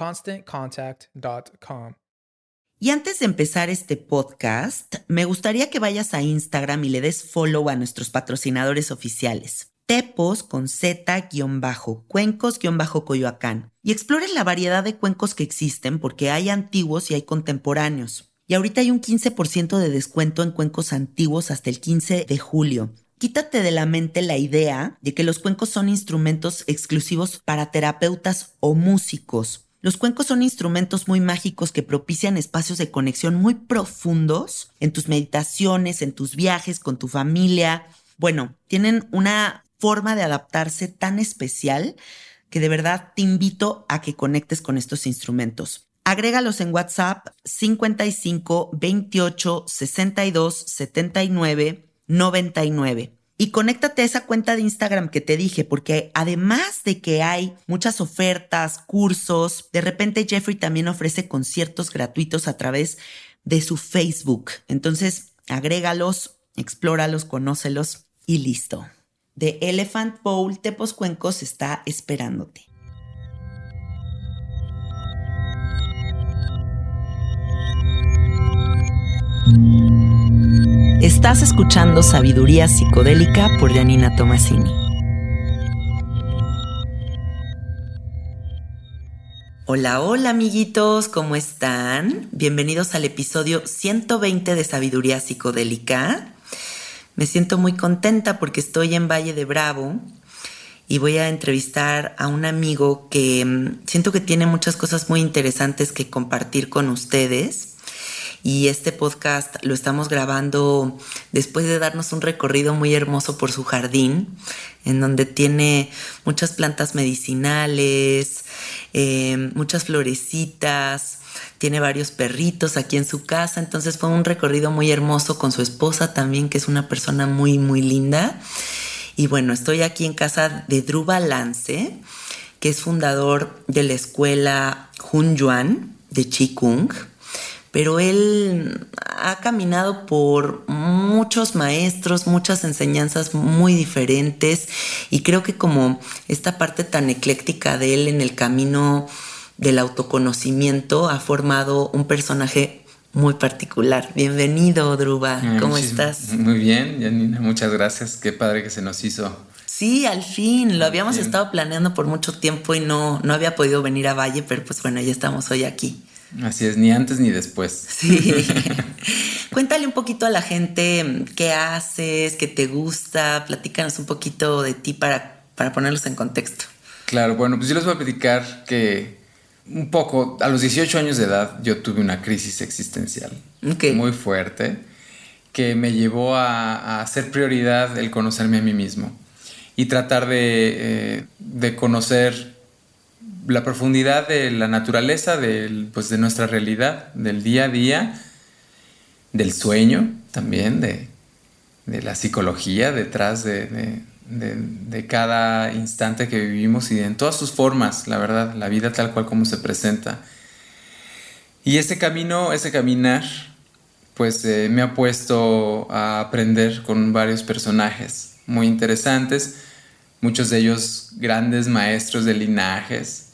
ConstantContact.com. Y antes de empezar este podcast, me gustaría que vayas a Instagram y le des follow a nuestros patrocinadores oficiales. Tepos con Z-Cuencos-Coyoacán. Y explores la variedad de cuencos que existen porque hay antiguos y hay contemporáneos. Y ahorita hay un 15% de descuento en cuencos antiguos hasta el 15 de julio. Quítate de la mente la idea de que los cuencos son instrumentos exclusivos para terapeutas o músicos. Los cuencos son instrumentos muy mágicos que propician espacios de conexión muy profundos en tus meditaciones, en tus viajes, con tu familia. Bueno, tienen una forma de adaptarse tan especial que de verdad te invito a que conectes con estos instrumentos. Agrégalos en WhatsApp 55 28 62 79 99. Y conéctate a esa cuenta de Instagram que te dije, porque además de que hay muchas ofertas, cursos, de repente Jeffrey también ofrece conciertos gratuitos a través de su Facebook. Entonces, agrégalos, explóralos, conócelos y listo. The Elephant Bowl Tepos Cuencos está esperándote. Estás escuchando Sabiduría Psicodélica por Janina Tomasini. Hola, hola amiguitos, ¿cómo están? Bienvenidos al episodio 120 de Sabiduría Psicodélica. Me siento muy contenta porque estoy en Valle de Bravo y voy a entrevistar a un amigo que mm, siento que tiene muchas cosas muy interesantes que compartir con ustedes y este podcast lo estamos grabando después de darnos un recorrido muy hermoso por su jardín, en donde tiene muchas plantas medicinales, eh, muchas florecitas, tiene varios perritos aquí en su casa, entonces fue un recorrido muy hermoso con su esposa también, que es una persona muy, muy linda. Y bueno, estoy aquí en casa de Druba Lance, que es fundador de la escuela Yuan de Qigong pero él ha caminado por muchos maestros, muchas enseñanzas muy diferentes y creo que como esta parte tan ecléctica de él en el camino del autoconocimiento ha formado un personaje muy particular. Bienvenido, Druba. ¿Cómo estás? Muy bien, Janina, muchas gracias. Qué padre que se nos hizo. Sí, al fin. Lo habíamos estado planeando por mucho tiempo y no, no había podido venir a Valle, pero pues bueno, ya estamos hoy aquí. Así es, ni antes ni después. Sí. Cuéntale un poquito a la gente qué haces, qué te gusta, platícanos un poquito de ti para, para ponerlos en contexto. Claro, bueno, pues yo les voy a platicar que un poco, a los 18 años de edad, yo tuve una crisis existencial muy fuerte que me llevó a, hacer prioridad el conocerme a mí mismo y tratar de, eh, de conocer la profundidad de la naturaleza pues, de nuestra realidad, del día a día, del sueño también, de, la psicología detrás de, cada instante que vivimos y en todas sus formas, la verdad, la vida tal cual como se presenta. Y ese camino, ese caminar, pues eh, me ha puesto a aprender con varios personajes muy interesantes, muchos de ellos grandes maestros de linajes,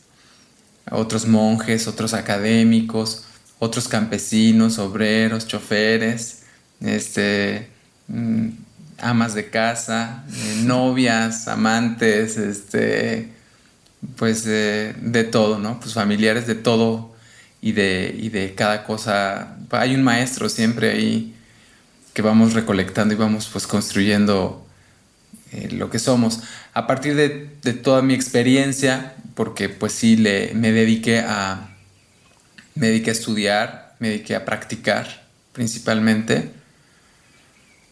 otros monjes, otros académicos, otros campesinos, obreros, choferes, este, mm, amas de casa, eh, novias, amantes, este, pues de todo, ¿no? Pues familiares de todo y de, y de cada cosa. Hay un maestro siempre ahí que vamos recolectando y vamos pues construyendo eh, lo que somos. A partir de, de, toda mi experiencia, porque pues sí le, me dediqué a me dediqué a estudiar, me dediqué a practicar principalmente.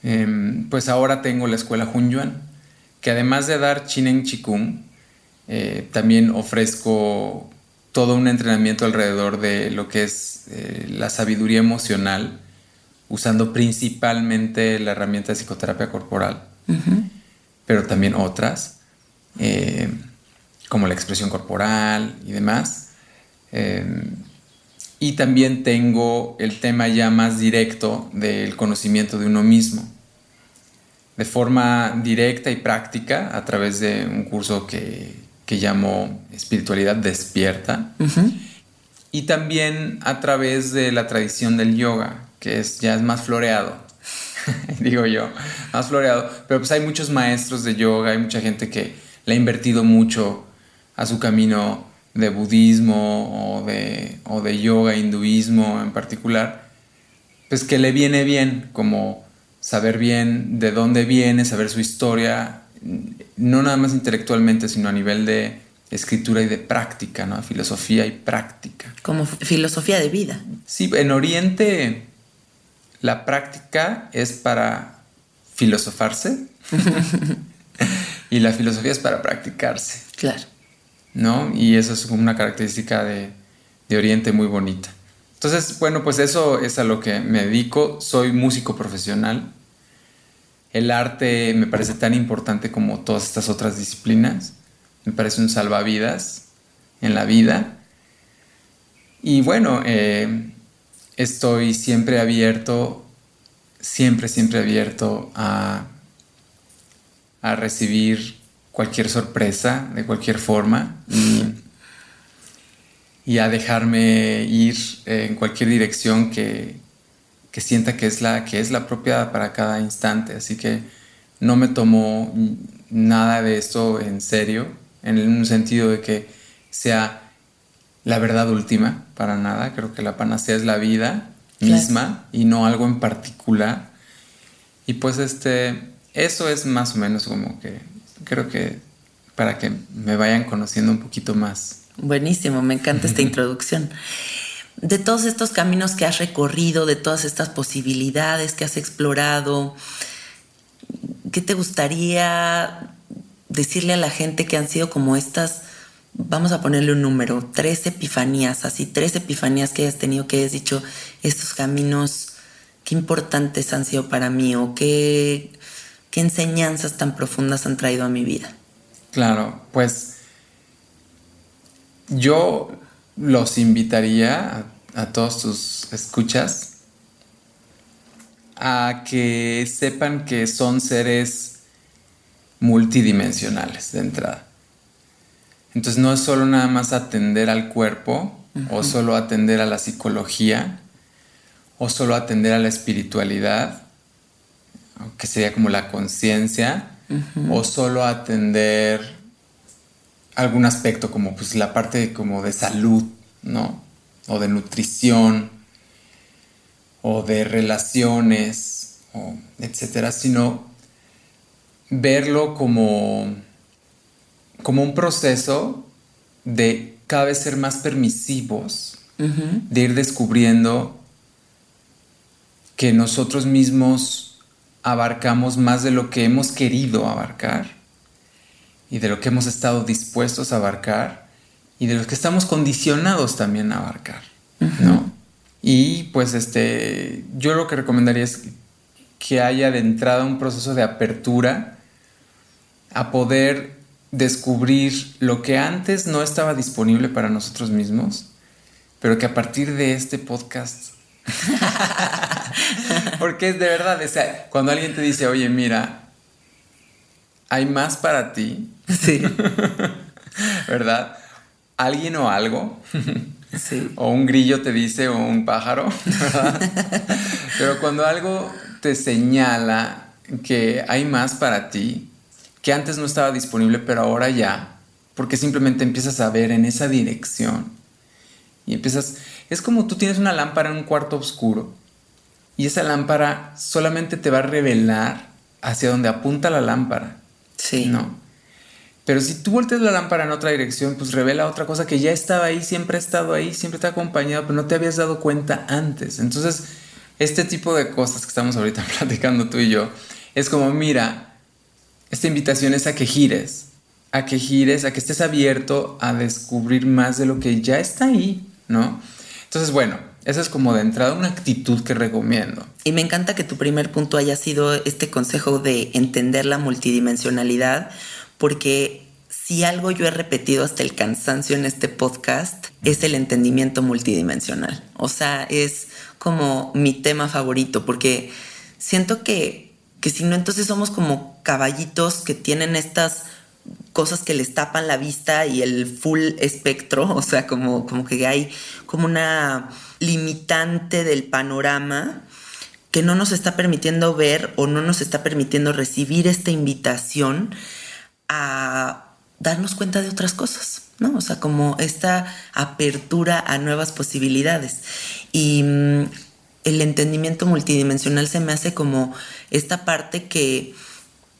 Em, pues ahora tengo la escuela Hunyuan, que además de dar Chinen Chikung, eh, también ofrezco todo un entrenamiento alrededor de lo que es eh, la sabiduría emocional, usando principalmente la herramienta de psicoterapia corporal, pero también otras. Como la expresión corporal y demás. Em, y también tengo el tema ya más directo del conocimiento de uno mismo, de forma directa y práctica a través de un curso que, que llamo Espiritualidad Despierta. Y también a través de la tradición del yoga, que es, ya es más floreado, digo yo, más floreado. Pero pues hay muchos maestros de yoga, hay mucha gente que le ha invertido mucho a su camino de budismo o de, o de yoga, hinduismo en particular, pues que le viene bien como saber bien de dónde viene, saber su historia, no nada más intelectualmente, sino a nivel de escritura y de práctica, ¿no? Filosofía y práctica. Como filosofía de vida. Sí, en Oriente la práctica es para filosofarse y la filosofía es para practicarse. Claro. ¿No? Y eso es una característica de, Oriente muy bonita. Entonces, bueno, pues eso es a lo que me dedico. Soy músico profesional. El arte me parece tan importante como todas estas otras disciplinas. Me parece un salvavidas en la vida. Y bueno, eh, estoy siempre abierto, siempre, siempre abierto a, a recibir cualquier sorpresa de cualquier forma y, a dejarme ir en cualquier dirección que, sienta que es, la, que es la propia para cada instante. Así que no me tomo nada de esto en serio, en un sentido de que sea la verdad última, para nada. Creo que la panacea es la vida misma y no algo en particular. Y pues este, eso es más o menos como que creo que para que me vayan conociendo un poquito más. Buenísimo, me encanta esta introducción. De todos estos caminos que has recorrido, de todas estas posibilidades que has explorado, ¿qué te gustaría decirle a la gente que han sido como estas, vamos a ponerle un número, tres epifanías, así tres epifanías que hayas tenido, que hayas dicho, estos caminos, qué importantes han sido para mí o qué ¿Qué enseñanzas tan profundas han traído a mi vida? Claro, pues yo los invitaría a, todos tus escuchas a que sepan que son seres multidimensionales de entrada. Entonces no es solo nada más atender al cuerpo o solo atender a la psicología o solo atender a la espiritualidad que sería como la conciencia, o solo atender algún aspecto como pues la parte como de salud, ¿no? O de nutrición, o de relaciones, o etcétera, sino verlo como como un proceso de cada vez ser más permisivos, de ir descubriendo que nosotros mismos abarcamos más de lo que hemos querido abarcar y de lo que hemos estado dispuestos a abarcar y de lo que estamos condicionados también a abarcar, ¿no? Y pues este, yo lo que recomendaría es que haya de entrada un proceso de apertura a poder descubrir lo que antes no estaba disponible para nosotros mismos, pero que a partir de este podcast Porque es de verdad, o sea, cuando alguien te dice, oye, mira, hay más para ti. Sí. ¿Verdad? Alguien o algo. Sí. O un grillo te dice, o un pájaro. Pero cuando algo te señala que hay más para ti, que antes no estaba disponible, pero ahora ya, porque simplemente empiezas a ver en esa dirección y empiezas es como tú tienes una lámpara en un cuarto oscuro y esa lámpara solamente te va a revelar hacia donde apunta la lámpara. Sí. ¿No? Pero si tú volteas la lámpara en otra dirección, pues revela otra cosa que ya estaba ahí, siempre ha estado ahí, siempre te ha acompañado, pero no te habías dado cuenta antes. Entonces, este tipo de cosas que estamos ahorita platicando tú y yo, es como, mira, esta invitación es a que gires, a que gires, a que estés abierto a descubrir más de lo que ya está ahí, ¿no? Entonces, bueno, esa es como de entrada una actitud que recomiendo. Y me encanta que tu primer punto haya sido este consejo de entender la multidimensionalidad, porque si algo yo he repetido hasta el cansancio en este podcast, es el entendimiento multidimensional. O sea, es como mi tema favorito, porque siento que, que si no, entonces somos como caballitos que tienen estas cosas que les tapan la vista y el full espectro, o sea, como, como que hay como una limitante del panorama que no nos está permitiendo ver o no nos está permitiendo recibir esta invitación a darnos cuenta de otras cosas, ¿no? O sea, como esta apertura a nuevas posibilidades. Y mm, el entendimiento multidimensional se me hace como esta parte que,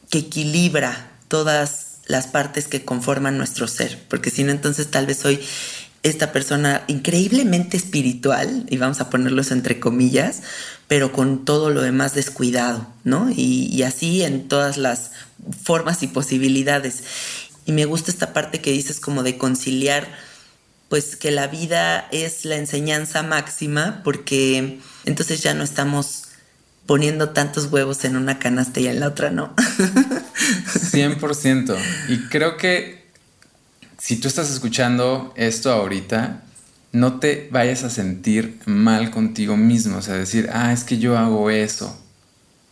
que equilibra todas las partes que conforman nuestro ser, porque si no, entonces tal vez soy esta persona increíblemente espiritual, y vamos a ponerlos entre comillas, pero con todo lo demás descuidado, ¿no? Y, así en todas las formas y posibilidades. Y me gusta esta parte que dices como de conciliar, pues que la vida es la enseñanza máxima, porque entonces ya no estamos poniendo tantos huevos en una canasta y en la otra no. 100%. Y creo que si tú estás escuchando esto ahorita, no te vayas a sentir mal contigo mismo, o sea, decir, ah, es que yo hago eso.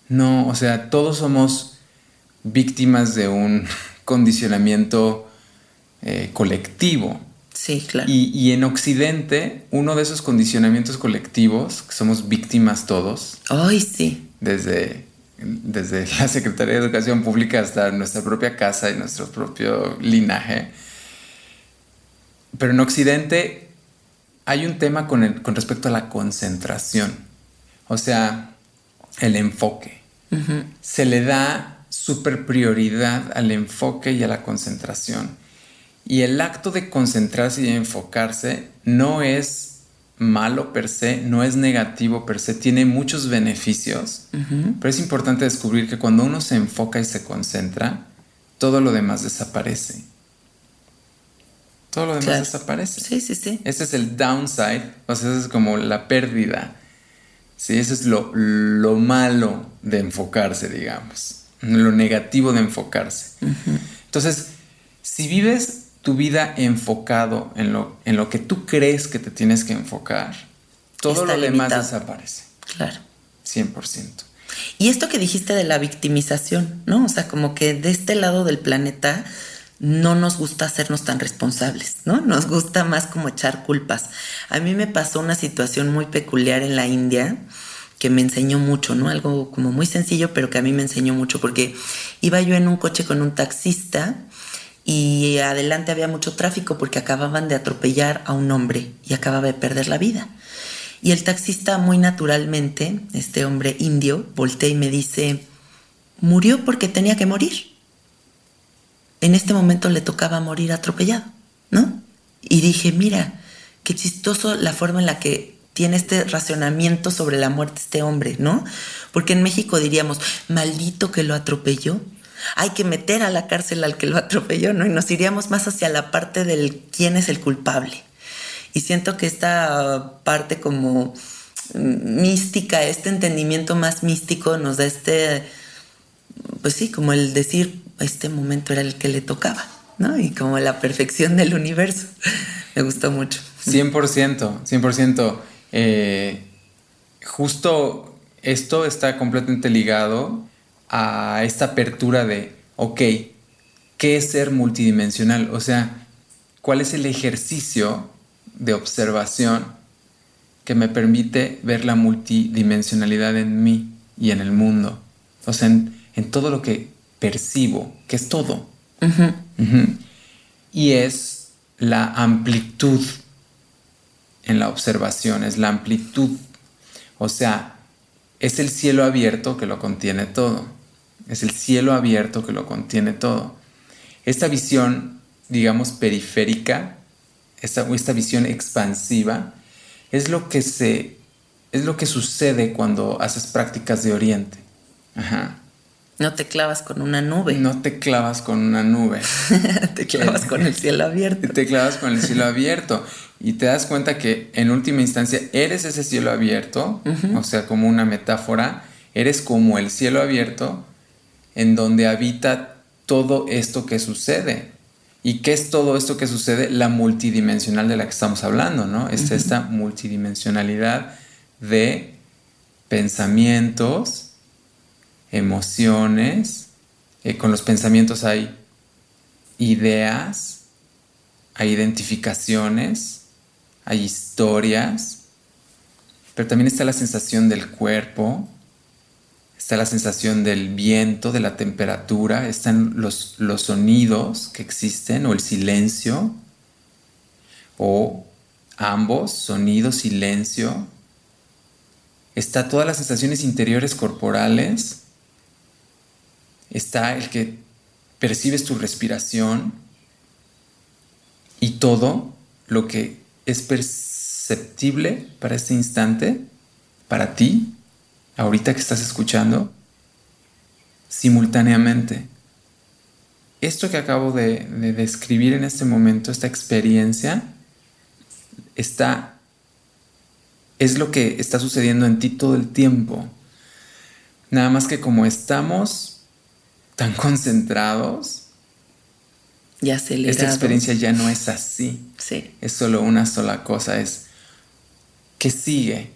No, o sea, todos somos víctimas de un condicionamiento eh, colectivo. Sí, claro. Y, en Occidente, uno de esos condicionamientos colectivos, que somos víctimas todos. Ay, sí. Desde, desde la Secretaría de Educación Pública hasta nuestra propia casa y nuestro propio linaje. Pero en Occidente hay un tema con, con respecto a la concentración. O sea, el enfoque. Se le da super prioridad al enfoque y a la concentración. Y el acto de concentrarse y enfocarse no es malo per se, no es negativo per se, tiene muchos beneficios, pero es importante descubrir que cuando uno se enfoca y se concentra, todo lo demás desaparece. Todo lo demás desaparece. Sí, sí, sí. Ese es el downside, o sea, esa es como la pérdida. Sí, eso es lo, lo malo de enfocarse, digamos. Lo negativo de enfocarse. Entonces, si vives tu vida enfocado en lo, en lo que tú crees que te tienes que enfocar, todo lo demás desaparece. Claro. 100%. Y esto que dijiste de la victimización, ¿no? O sea, como que de este lado del planeta no nos gusta hacernos tan responsables, ¿no? Nos gusta más como echar culpas. A mí me pasó una situación muy peculiar en la India que me enseñó mucho, ¿no? Algo como muy sencillo, pero que a mí me enseñó mucho porque iba yo en un coche con un taxista y adelante había mucho tráfico porque acababan de atropellar a un hombre y acababa de perder la vida. Y el taxista muy naturalmente, este hombre indio, voltea y me dice, murió porque tenía que morir. en este momento le tocaba morir atropellado, ¿no? Y dije, mira, qué chistoso la forma en la que tiene este racionamiento sobre la muerte este hombre, ¿no? Porque en México diríamos, maldito que lo atropelló, hay que meter a la cárcel al que lo atropelló, ¿no? Y nos iríamos más hacia la parte del quién es el culpable. Y siento que esta parte como mística, este entendimiento más místico nos da este, pues sí, como el decir, este momento era el que le tocaba, ¿no? Y como la perfección del universo. Me gustó mucho. 100%, 100%. Eh, justo esto está completamente ligado a esta apertura de, ok, ¿qué es ser multidimensional? O sea, ¿cuál es el ejercicio de observación que me permite ver la multidimensionalidad en mí y en el mundo? O sea, en, todo lo que percibo, que es todo. Y es la amplitud en la observación, es la amplitud. O sea, es el cielo abierto que lo contiene todo. Es el cielo abierto que lo contiene todo. Esta visión, digamos, periférica, esta, esta visión expansiva, es lo que se es lo que sucede cuando haces prácticas de oriente. Ajá. No te clavas con una nube. No te clavas con una nube. te clavas con el cielo abierto. Te clavas con el cielo abierto. Y te das cuenta que en última instancia eres ese cielo abierto, o sea, como una metáfora, eres como el cielo abierto en donde habita todo esto que sucede. ¿Y qué es todo esto que sucede? La multidimensional de la que estamos hablando, ¿no? Es esta multidimensionalidad de pensamientos, emociones. Eh, con los pensamientos hay ideas, hay identificaciones, hay historias, pero también está la sensación del cuerpo, está la sensación del viento, de la temperatura, están los, los sonidos que existen o el silencio, o ambos, sonido, silencio. Está todas las sensaciones interiores corporales, está el que percibes tu respiración y todo lo que es perceptible para este instante, para ti, ahorita que estás escuchando, simultáneamente. Esto que acabo de, describir en este momento, esta experiencia, está, es lo que está sucediendo en ti todo el tiempo. Nada más que como estamos tan concentrados, ya esta experiencia ya no es así. Sí. Es solo una sola cosa, es ¿qué sigue?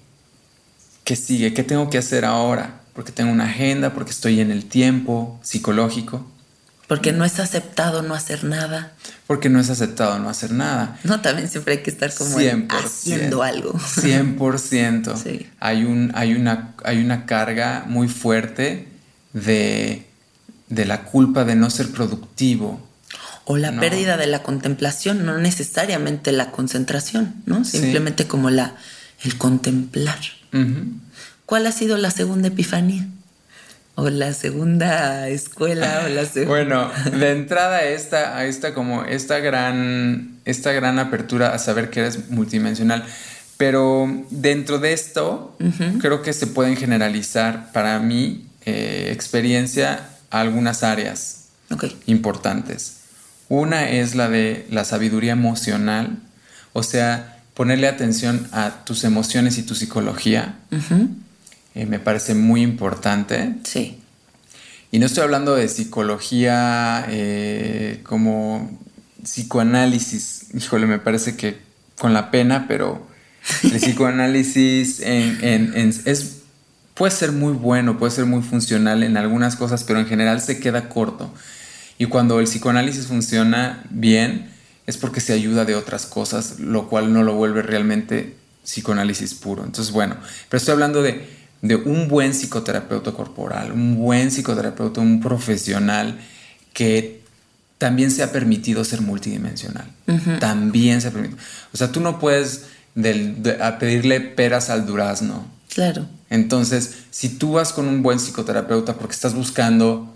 ¿Qué sigue? ¿Qué tengo que hacer ahora? Porque tengo una agenda, porque estoy en el tiempo psicológico. Porque no es aceptado no hacer nada. Porque no es aceptado no hacer nada. No, también siempre hay que estar como haciendo algo. 100%. sí. hay, un, hay, una, hay una carga muy fuerte de, de la culpa de no ser productivo. O la pérdida de la contemplación, no necesariamente la concentración, ¿no? Simplemente como la, el contemplar. ¿Cuál ha sido la segunda epifanía? ¿O la segunda escuela? O la Bueno, de entrada a esta, a esta como esta gran, esta gran apertura a saber que eres multidimensional. Pero dentro de esto, creo que se pueden generalizar para mi eh, experiencia algunas áreas importantes. Una es la de la sabiduría emocional, o sea, ponerle atención a tus emociones y tu psicología eh, me parece muy importante. Sí. Y no estoy hablando de psicología eh, como psicoanálisis. Híjole, me parece que con la pena, pero el psicoanálisis es, puede ser muy bueno, puede ser muy funcional en algunas cosas, pero en general se queda corto. Y cuando el psicoanálisis funciona bien, es porque se ayuda de otras cosas, lo cual no lo vuelve realmente psicoanálisis puro. Entonces, bueno, pero estoy hablando de, un buen psicoterapeuta corporal, un buen psicoterapeuta, un profesional que también se ha permitido ser multidimensional. También se ha permitido. O sea, tú no puedes pedirle peras al durazno. Claro. Entonces, si tú vas con un buen psicoterapeuta porque estás buscando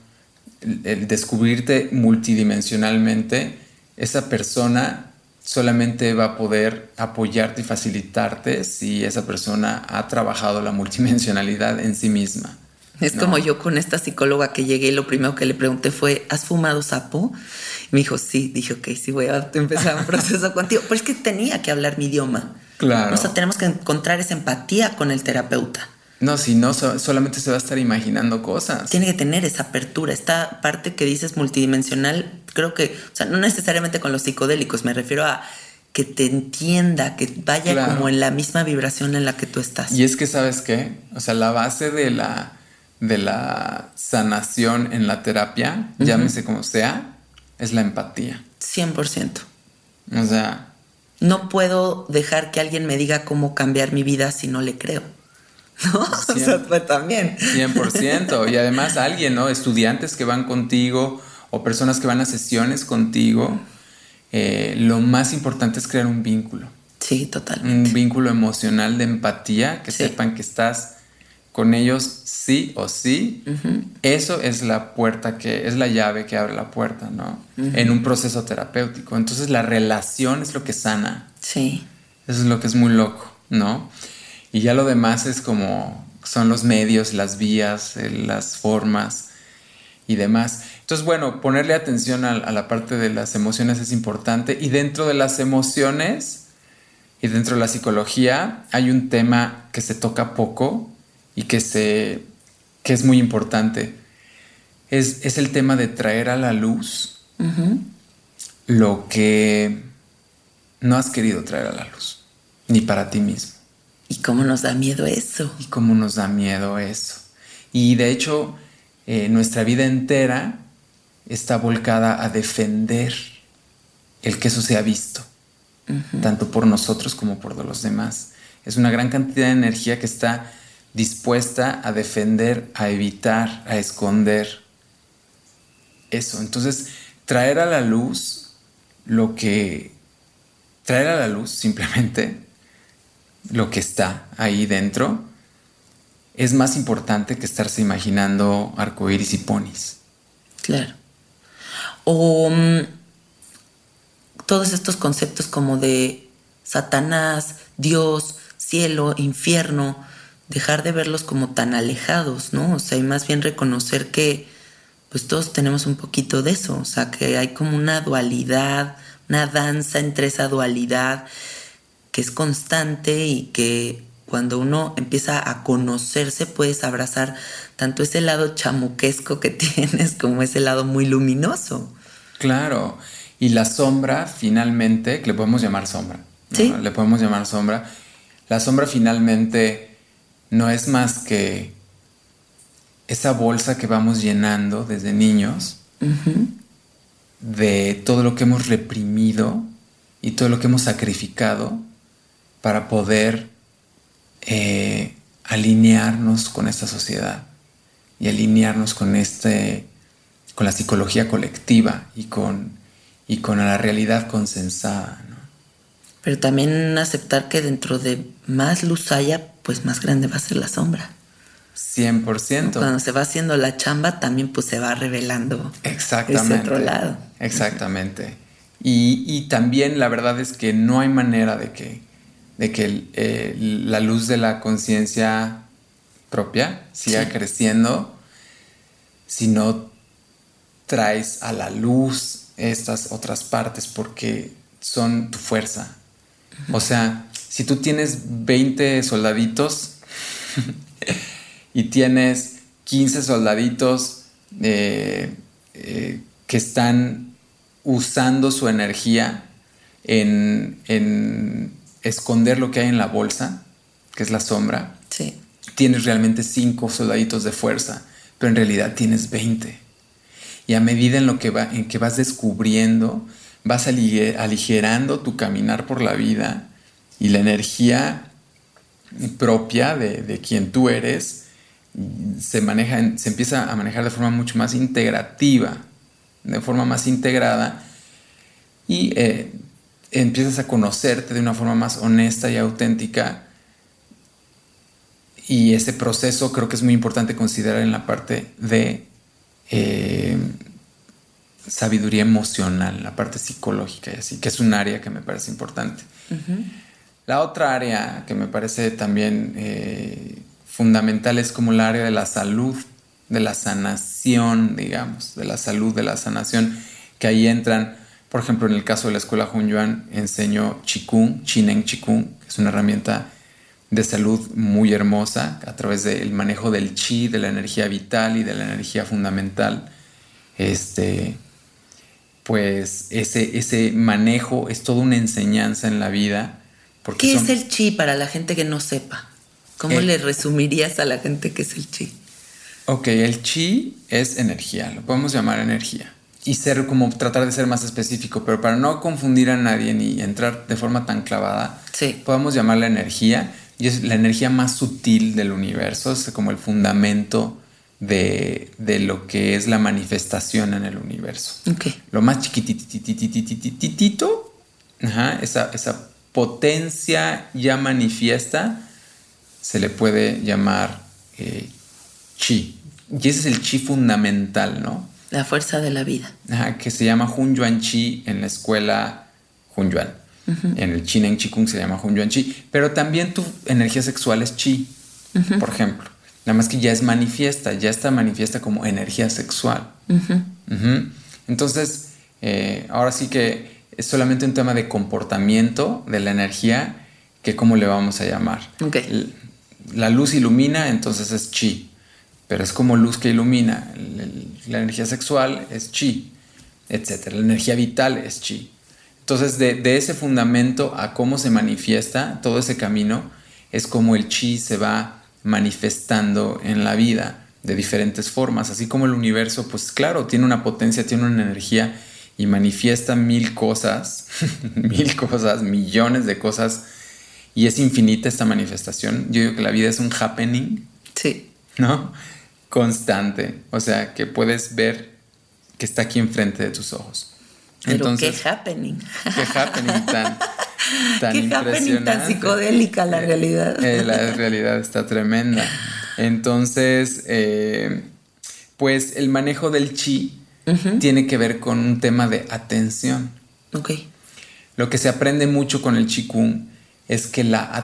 el descubrirte multidimensionalmente, esa persona solamente va a poder apoyarte y facilitarte si esa persona ha trabajado la multidimensionalidad en sí misma. Es como yo con esta psicóloga que llegué y lo primero que le pregunté fue, ¿has fumado sapo? Y me dijo, sí. Dije, ok, sí voy a empezar un proceso contigo. Pero es que tenía que hablar mi idioma. Claro. O sea, tenemos que encontrar esa empatía con el terapeuta. No, si no, solamente se va a estar imaginando cosas. Tiene que tener esa apertura. Esta parte que dices multidimensional, creo que, o sea, no necesariamente con los psicodélicos, me refiero a que te entienda, que vaya como en la misma vibración en la que tú estás. Y es que, ¿sabes qué? O sea, la base de la, de la sanación en la terapia, llámese como sea, es la empatía. 100%. O sea... No puedo dejar que alguien me diga cómo cambiar mi vida si no le creo. ¿no? o sea, pues también. 100%. Y además alguien, ¿no? Estudiantes que van contigo o personas que van a sesiones contigo, eh, lo más importante es crear un vínculo. Sí, totalmente. Un vínculo emocional de empatía, que sepan que estás con ellos sí o sí. Eso es la puerta que, es la llave que abre la puerta, ¿no? En un proceso terapéutico. Entonces la relación es lo que sana. Sí. Eso es lo que es muy loco, ¿no? Y ya lo demás es como son los medios, las vías, las formas y demás. Entonces, bueno, ponerle atención a, la parte de las emociones es importante y dentro de las emociones y dentro de la psicología hay un tema que se toca poco y que, se, que es muy importante. Es, es el tema de traer a la luz lo que no has querido traer a la luz, ni para ti mismo. ¿Y cómo nos da miedo eso? Y cómo nos da miedo eso. Y de hecho, eh, nuestra vida entera está volcada a defender el que eso sea visto, tanto por nosotros como por los demás. Es una gran cantidad de energía que está dispuesta a defender, a evitar, a esconder eso. Entonces, traer a la luz lo que... Traer a la luz simplemente lo que está ahí dentro, es más importante que estarse imaginando arcoíris y ponis. Claro. O mm, todos estos conceptos como de Satanás, Dios, cielo, infierno, dejar de verlos como tan alejados, ¿no? O sea, y más bien reconocer que pues todos tenemos un poquito de eso, o sea, que hay como una dualidad, una danza entre esa dualidad que es constante y que cuando uno empieza a conocerse puedes abrazar tanto ese lado chamuquesco que tienes como ese lado muy luminoso. Claro, y la sombra finalmente, que le podemos llamar sombra, ¿Sí? le podemos llamar sombra, la sombra finalmente no es más que esa bolsa que vamos llenando desde niños de todo lo que hemos reprimido y todo lo que hemos sacrificado para poder eh, alinearnos con esta sociedad y alinearnos con este con la psicología colectiva y con y con la realidad consensada pero también aceptar que dentro de más luz haya pues más grande va a ser la sombra 100%. Cuando se va haciendo la chamba, también pues se va revelando Exactamente. ese otro lado. Exactamente. Y, y, también la verdad es que no hay manera de que de que eh, la luz de la conciencia propia siga creciendo si no traes a la luz estas otras partes porque son tu fuerza. O sea, si tú tienes 20 soldaditos y tienes 15 soldaditos eh, eh, que están usando su energía en, en esconder lo que hay en la bolsa, que es la sombra, sí. tienes realmente cinco soldaditos de fuerza, pero en realidad tienes 20. Y a medida en, lo que, va, en que vas descubriendo, vas aligerando tu caminar por la vida y la energía propia de, de quien tú eres se, maneja, se empieza a manejar de forma mucho más integrativa, de forma más integrada y eh, empiezas a conocerte de una forma más honesta y auténtica. Y ese proceso creo que es muy importante considerar en la parte de eh, sabiduría emocional, la parte psicológica y así, que es un área que me parece importante. La otra área que me parece también eh, fundamental es como el área de la salud, de la sanación, digamos, de la salud, de la sanación, que ahí entran, por ejemplo, en el caso de la escuela Hunyuan, enseño Qigong, Chineng Qigong, que es una herramienta de salud muy hermosa a través del manejo del chi, de la energía vital y de la energía fundamental. Este, pues ese, ese manejo es toda una enseñanza en la vida. Porque ¿Qué es el chi para la gente que no sepa? ¿Cómo le resumirías a la gente qué es el chi? Ok, el chi es energía, lo podemos llamar energía. Y ser como tratar de ser más específico, pero para no confundir a nadie ni entrar de forma tan clavada, sí. podemos llamarla energía y es la energía más sutil del universo, es como el fundamento de, lo que es la manifestación en el universo. Lo más chiquititititititito, esa, esa potencia ya manifiesta, se le puede llamar eh, chi. Y ese es el chi fundamental, ¿no? La fuerza de la vida. que se llama Hun Yuan Chi en la escuela Hun Yuan. En el Chin en se llama Hun Yuan Chi. Pero también tu energía sexual es Chi, por ejemplo. Nada más que ya es manifiesta, ya está manifiesta como energía sexual. Entonces, eh, ahora sí que es solamente un tema de comportamiento de la energía que cómo le vamos a llamar. La luz ilumina, entonces es chi, pero es como luz que ilumina. La energía sexual es chi, etc. La energía vital es chi. Entonces, de, ese fundamento a cómo se manifiesta todo ese camino, es como el chi se va manifestando en la vida de diferentes formas, así como el universo, pues claro, tiene una potencia, tiene una energía y manifiesta mil cosas, mil cosas, millones de cosas, y es infinita esta manifestación. Yo digo que la vida es un happening. Sí. ¿No? Constante. O sea, que puedes ver que está aquí enfrente de tus ojos. Pero qué happening. Qué happening tan, tan qué happening tan psicodélica la eh, realidad. Eh, la realidad está tremenda. Entonces, eh, pues el manejo del chi tiene que ver con un tema de atención. Ok. Lo que se aprende mucho con el Kung es que la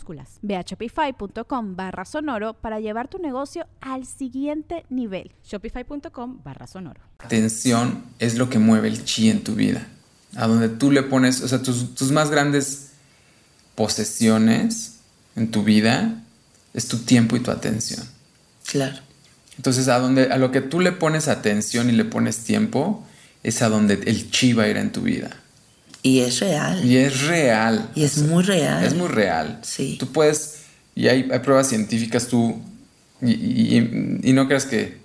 Ve a shopify.com barra sonoro para llevar tu negocio al siguiente nivel. Shopify.com barra sonoro. Atención es lo que mueve el chi en tu vida. A donde tú le pones, o sea, tus, más grandes posesiones en tu vida es tu tiempo y tu atención. Claro. Entonces, a, donde, a lo que tú le pones atención y le pones tiempo, es a donde el chi va a ir en tu vida. Y es real. Y es real. Y es muy real. Es muy real. Sí. Tú puedes, y hay, pruebas científicas, tú, y, no creas que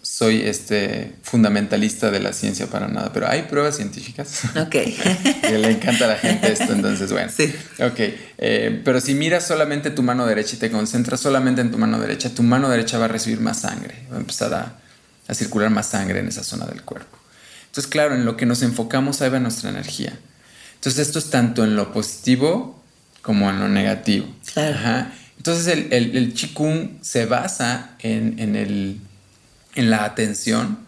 soy este fundamentalista de la ciencia para nada, pero hay pruebas científicas. Ok. que le encanta a la gente esto, entonces bueno. Sí. Ok, eh, pero si miras solamente tu mano derecha y te concentras solamente en tu mano derecha, tu mano derecha va a recibir más sangre, va a empezar a, a circular más sangre en esa zona del cuerpo. Entonces, claro, en lo que nos enfocamos ahí va nuestra energía. Entonces esto es tanto en lo positivo como en lo negativo. Entonces el, el, el Qigong se basa en, en, el, en la atención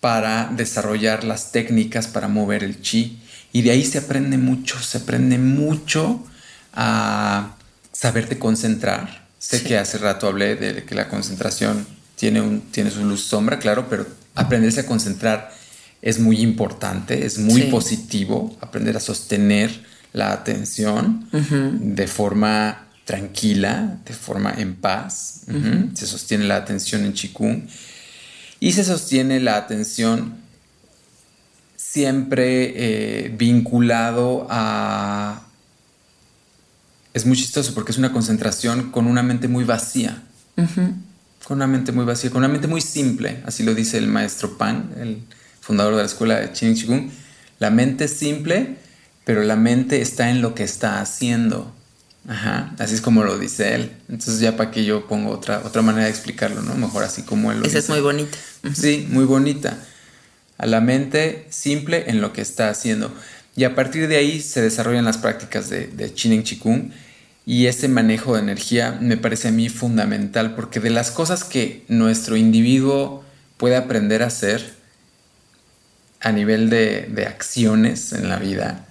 para desarrollar las técnicas para mover el chi. Y de ahí se aprende mucho, se aprende mucho a saberte concentrar. Sé que hace rato hablé de que la concentración tiene, un, tiene su luz sombra, claro, pero aprenderse a concentrar es muy importante, es muy positivo aprender a sostener la atención de forma tranquila, de forma en paz. Se sostiene la atención en Qigong y se sostiene la atención siempre eh, vinculado a... Es muy chistoso porque es una concentración con una mente muy vacía. Con una mente muy vacía, con una mente muy simple. Así lo dice el maestro Pan, el fundador de la escuela de Chin Qigong. La mente es simple, pero la mente está en lo que está haciendo. Ajá, así es como lo dice él. Entonces ya para que yo pongo otra, otra manera de explicarlo, ¿no? Mejor así como él lo Esa es muy bonita. Sí, muy bonita. A la mente simple en lo que está haciendo. Y a partir de ahí se desarrollan las prácticas de, de Chinen Chikung. Y ese manejo de energía me parece a mí fundamental porque de las cosas que nuestro individuo puede aprender a hacer a nivel de, de acciones en la vida,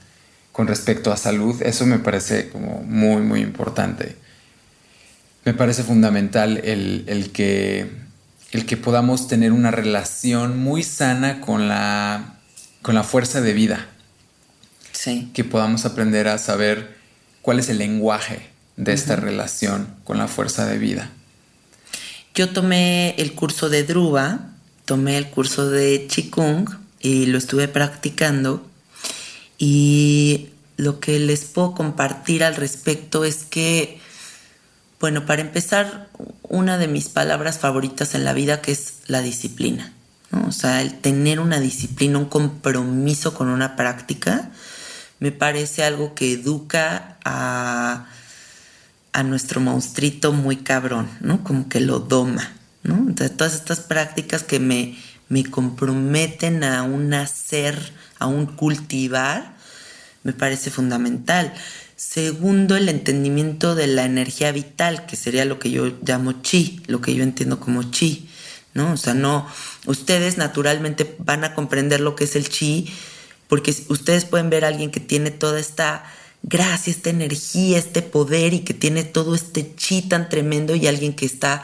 con respecto a salud, eso me parece como muy, muy importante. Me parece fundamental el, que, el que podamos tener una relación muy sana con la, con la fuerza de vida. Sí. Que podamos aprender a saber cuál es el lenguaje de esta relación con la fuerza de vida. Yo tomé el curso de Druva, tomé el curso de Qigong y lo estuve practicando y lo que les puedo compartir al respecto es que, bueno, para empezar, una de mis palabras favoritas en la vida que es la disciplina. O sea, el tener una disciplina, un compromiso con una práctica, me parece algo que educa a, a nuestro monstruito muy cabrón, ¿no? Como que lo doma, ¿no? Entonces, todas estas prácticas que me, me comprometen a un hacer, a un cultivar, me parece fundamental. Segundo, el entendimiento de la energía vital, que sería lo que yo llamo chi, lo que yo entiendo como chi, ¿no? O sea, no, ustedes naturalmente van a comprender lo que es el chi, porque ustedes pueden ver a alguien que tiene toda esta gracia, esta energía, este poder y que tiene todo este chi tan tremendo y alguien que está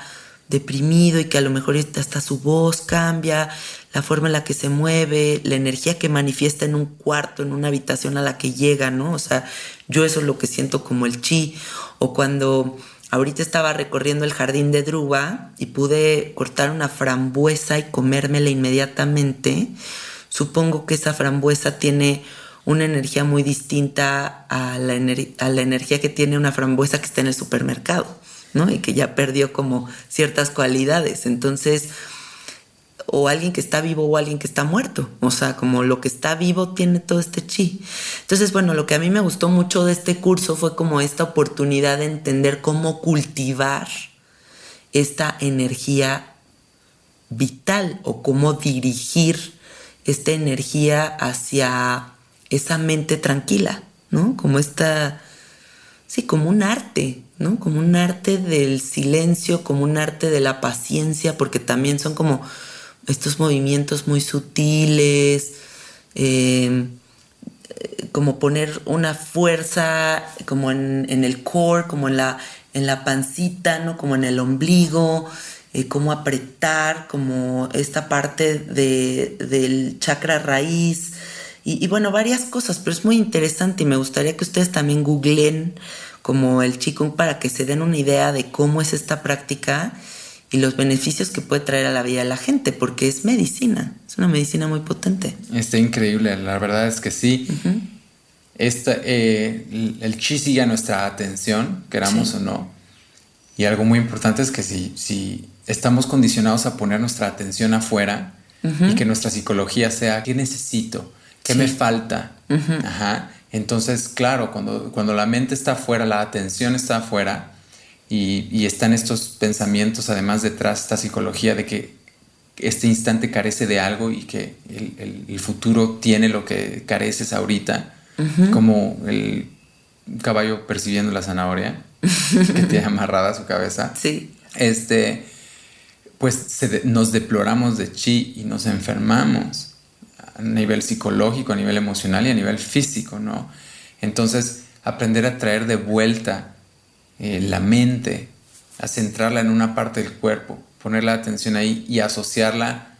deprimido y que a lo mejor hasta su voz cambia, la forma en la que se mueve, la energía que manifiesta en un cuarto, en una habitación a la que llega, ¿no? O sea, yo eso es lo que siento como el chi. O cuando ahorita estaba recorriendo el jardín de Druba y pude cortar una frambuesa y comérmela inmediatamente, supongo que esa frambuesa tiene una energía muy distinta a la, a la energía que tiene una frambuesa que está en el supermercado. ¿No? Y que ya perdió como ciertas cualidades. Entonces, o alguien que está vivo o alguien que está muerto. O sea, como lo que está vivo tiene todo este chi. Entonces, bueno, lo que a mí me gustó mucho de este curso fue como esta oportunidad de entender cómo cultivar esta energía vital o cómo dirigir esta energía hacia esa mente tranquila, ¿no? Como esta, sí, como un arte, ¿no? Como un arte del silencio, como un arte de la paciencia, porque también son como estos movimientos muy sutiles, em, como poner una fuerza como en, el core, como en la, en la pancita, ¿no? Como en el ombligo, eh, como apretar, como esta parte del chakra raíz. Y, y, bueno, varias cosas, pero es muy interesante y me gustaría que ustedes también googleen como el Qigong para que se den una idea de cómo es esta práctica y los beneficios que puede traer a la vida de la gente, porque es medicina, es una medicina muy potente. Está increíble, la verdad es que sí. Eh, el chi sigue a nuestra atención, queramos o no. Y algo muy importante es que si, si estamos condicionados a poner nuestra atención afuera y que nuestra psicología sea, ¿qué necesito? ¿Qué me falta? Ajá entonces, claro, cuando, cuando la mente está afuera, la atención está afuera y, y están estos pensamientos, además detrás, esta psicología de que este instante carece de algo y que el, futuro tiene lo que careces ahorita, como el caballo percibiendo la zanahoria que tiene amarrada su cabeza. Sí. Este, pues nos deploramos de chi y nos enfermamos a nivel psicológico, a nivel emocional y a nivel físico, ¿no? Entonces, aprender a traer de vuelta eh, la mente, a centrarla en una parte del cuerpo, poner la atención ahí y asociarla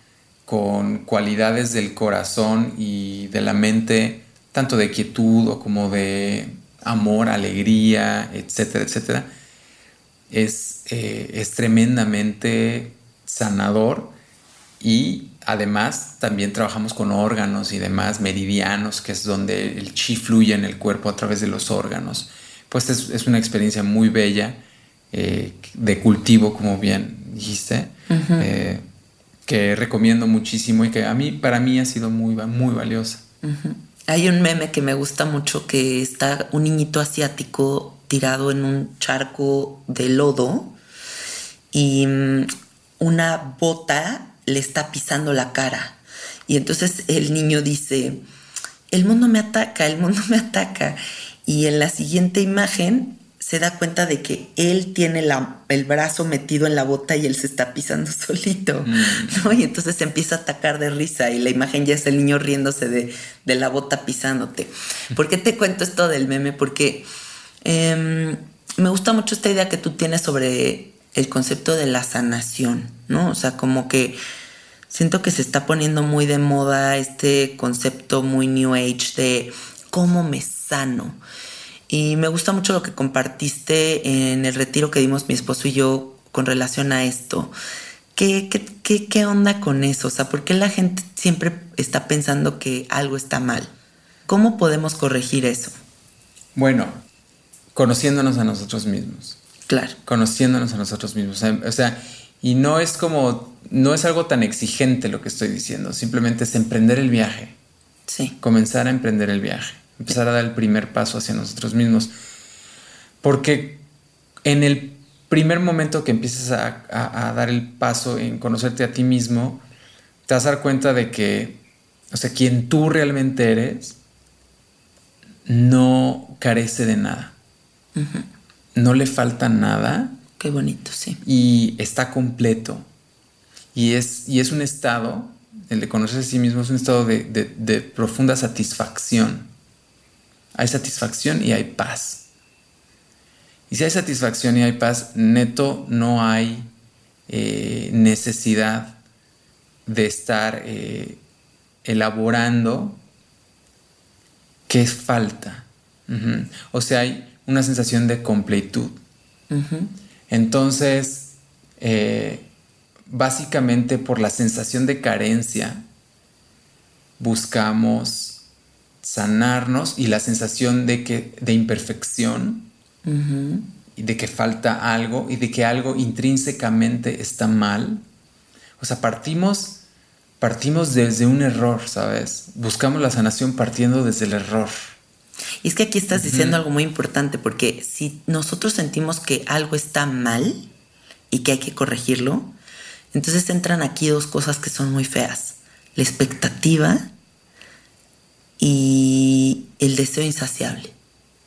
con cualidades del corazón y de la mente tanto de quietud o como de amor, alegría, etcétera, etcétera, es, eh, es tremendamente sanador y además también trabajamos con órganos y demás, meridianos, que es donde el chi fluye en el cuerpo a través de los órganos. Pues es, una experiencia muy bella eh, de cultivo, como bien dijiste, eh, que recomiendo muchísimo y que a mí, para mí ha sido muy, muy valiosa. Hay un meme que me gusta mucho que está un niñito asiático tirado en un charco de lodo y mm, una bota le está pisando la cara. Y entonces el niño dice, el mundo me ataca, el mundo me ataca. Y en la siguiente imagen se da cuenta de que él tiene el brazo metido en la bota y él se está pisando solito, mm. Y entonces se empieza a atacar de risa y la imagen ya es el niño riéndose de, la bota pisándote. ¿Por qué te cuento esto del meme? Porque em, me gusta mucho esta idea que tú tienes sobre el concepto de la sanación, ¿no? O sea, como que siento que se está poniendo muy de moda este concepto muy New Age de cómo me sano. Y me gusta mucho lo que compartiste en el retiro que dimos mi esposo y yo con relación a esto. ¿Qué, qué, qué, onda con eso? O sea, ¿por qué la gente siempre está pensando que algo está mal? ¿Cómo podemos corregir eso? Bueno, conociéndonos a nosotros mismos. Claro. Conociéndonos a nosotros mismos. O sea, y no es como, no es algo tan exigente lo que estoy diciendo, simplemente es emprender el viaje. Sí. Comenzar a emprender el viaje, empezar a dar el primer paso hacia nosotros mismos. Porque en el primer momento que empieces a, a, dar el paso en conocerte a ti mismo, te vas a dar cuenta de que, o sea, quien tú realmente eres no carece de nada. No le falta nada Qué bonito, sí. Y está completo. Y es, y es un estado, el de conocerse a sí mismo es un estado de, profunda satisfacción. Hay satisfacción y hay paz. Y si hay satisfacción y hay paz, neto no hay eh, necesidad de estar eh, elaborando qué falta. O sea, hay una sensación de completud. Entonces, eh, básicamente por la sensación de carencia, buscamos sanarnos y la sensación de, que, de imperfección y de que falta algo y de que algo intrínsecamente está mal. O sea, partimos, partimos desde un error, ¿sabes? Buscamos la sanación partiendo desde el error. Y es que aquí estás diciendo algo muy importante, porque si nosotros sentimos que algo está mal y que hay que corregirlo, entonces entran aquí dos cosas que son muy feas. La expectativa y el deseo insaciable.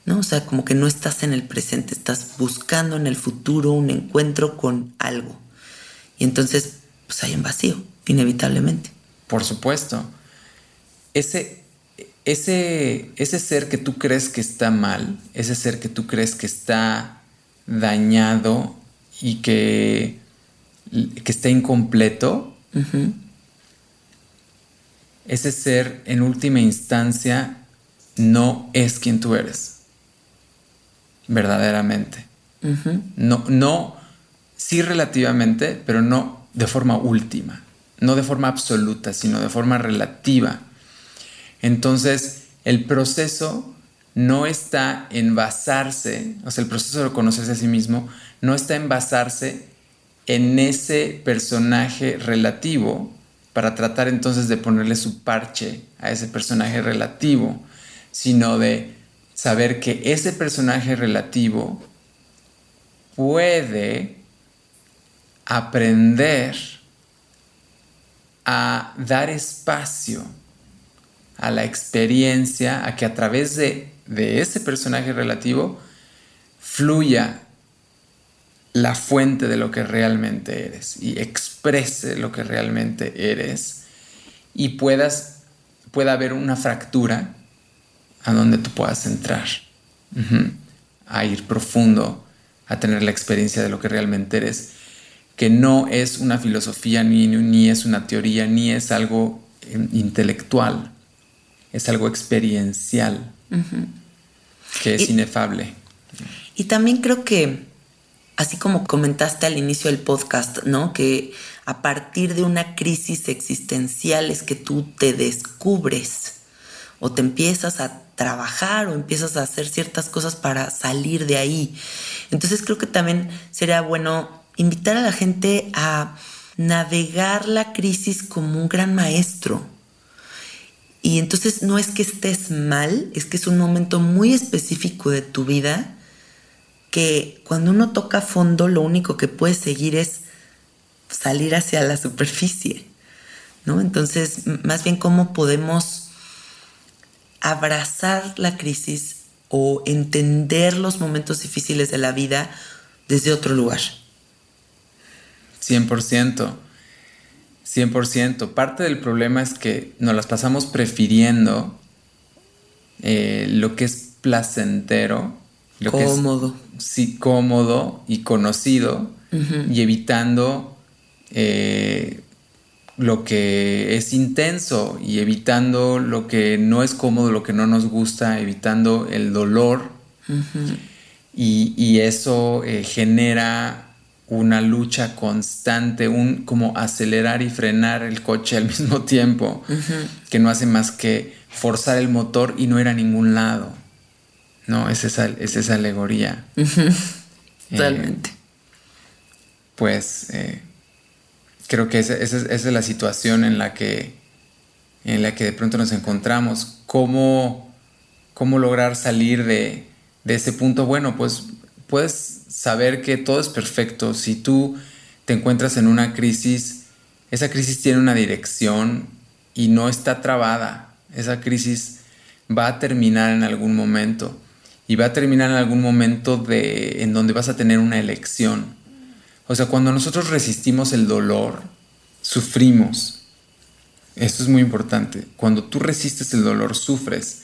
¿no? O sea, como que no estás en el presente, estás buscando en el futuro un encuentro con algo. Y entonces, pues hay un vacío, inevitablemente. Por supuesto. Ese, ese, ese ser que tú crees que está mal, ese ser que tú crees que está dañado y que, que está incompleto, ese ser en última instancia no es quien tú eres, verdaderamente. No, no, sí relativamente, pero no de forma última, no de forma absoluta, sino de forma relativa. Entonces, el proceso no está en basarse, o sea, el proceso de conocerse a sí mismo no está en basarse en ese personaje relativo para tratar entonces de ponerle su parche a ese personaje relativo, sino de saber que ese personaje relativo puede aprender a dar espacio a la experiencia, a que a través de, ese personaje relativo fluya la fuente de lo que realmente eres y exprese lo que realmente eres y puedas, pueda haber una fractura a donde tú puedas entrar, a ir profundo, a tener la experiencia de lo que realmente eres, que no es una filosofía, ni, ni es una teoría, ni es algo intelectual, es algo experiencial, que es inefable. Y también creo que, así como comentaste al inicio del podcast, ¿no? Que a partir de una crisis existencial es que tú te descubres o te empiezas a trabajar o empiezas a hacer ciertas cosas para salir de ahí. Entonces creo que también sería bueno invitar a la gente a navegar la crisis como un gran maestro. Y entonces no es que estés mal, es que es un momento muy específico de tu vida que cuando uno toca fondo lo único que puede seguir es salir hacia la superficie, ¿no? Entonces, más bien cómo podemos abrazar la crisis o entender los momentos difíciles de la vida desde otro lugar. 100%. 100%. Parte del problema es que nos las pasamos prefiriendo eh, lo que es placentero. Lo cómodo. Que es, sí, cómodo y conocido. Y evitando eh, lo que es intenso y evitando lo que no es cómodo, lo que no nos gusta, evitando el dolor. y, eso eh, genera una lucha constante, un como acelerar y frenar el coche al mismo tiempo, que no hace más que forzar el motor y no ir a ningún lado. No, es esa, es esa alegoría. Totalmente. Eh, pues eh, creo que esa, es la situación en la que, en la que de pronto nos encontramos. ¿Cómo, cómo lograr salir de, de ese punto? Bueno, pues puedes saber que todo es perfecto. Si tú te encuentras en una crisis, esa crisis tiene una dirección y no está trabada. Esa crisis va a terminar en algún momento y va a terminar en algún momento de en donde vas a tener una elección. O sea, cuando nosotros resistimos el dolor, sufrimos. Esto es muy importante. Cuando tú resistes el dolor, sufres.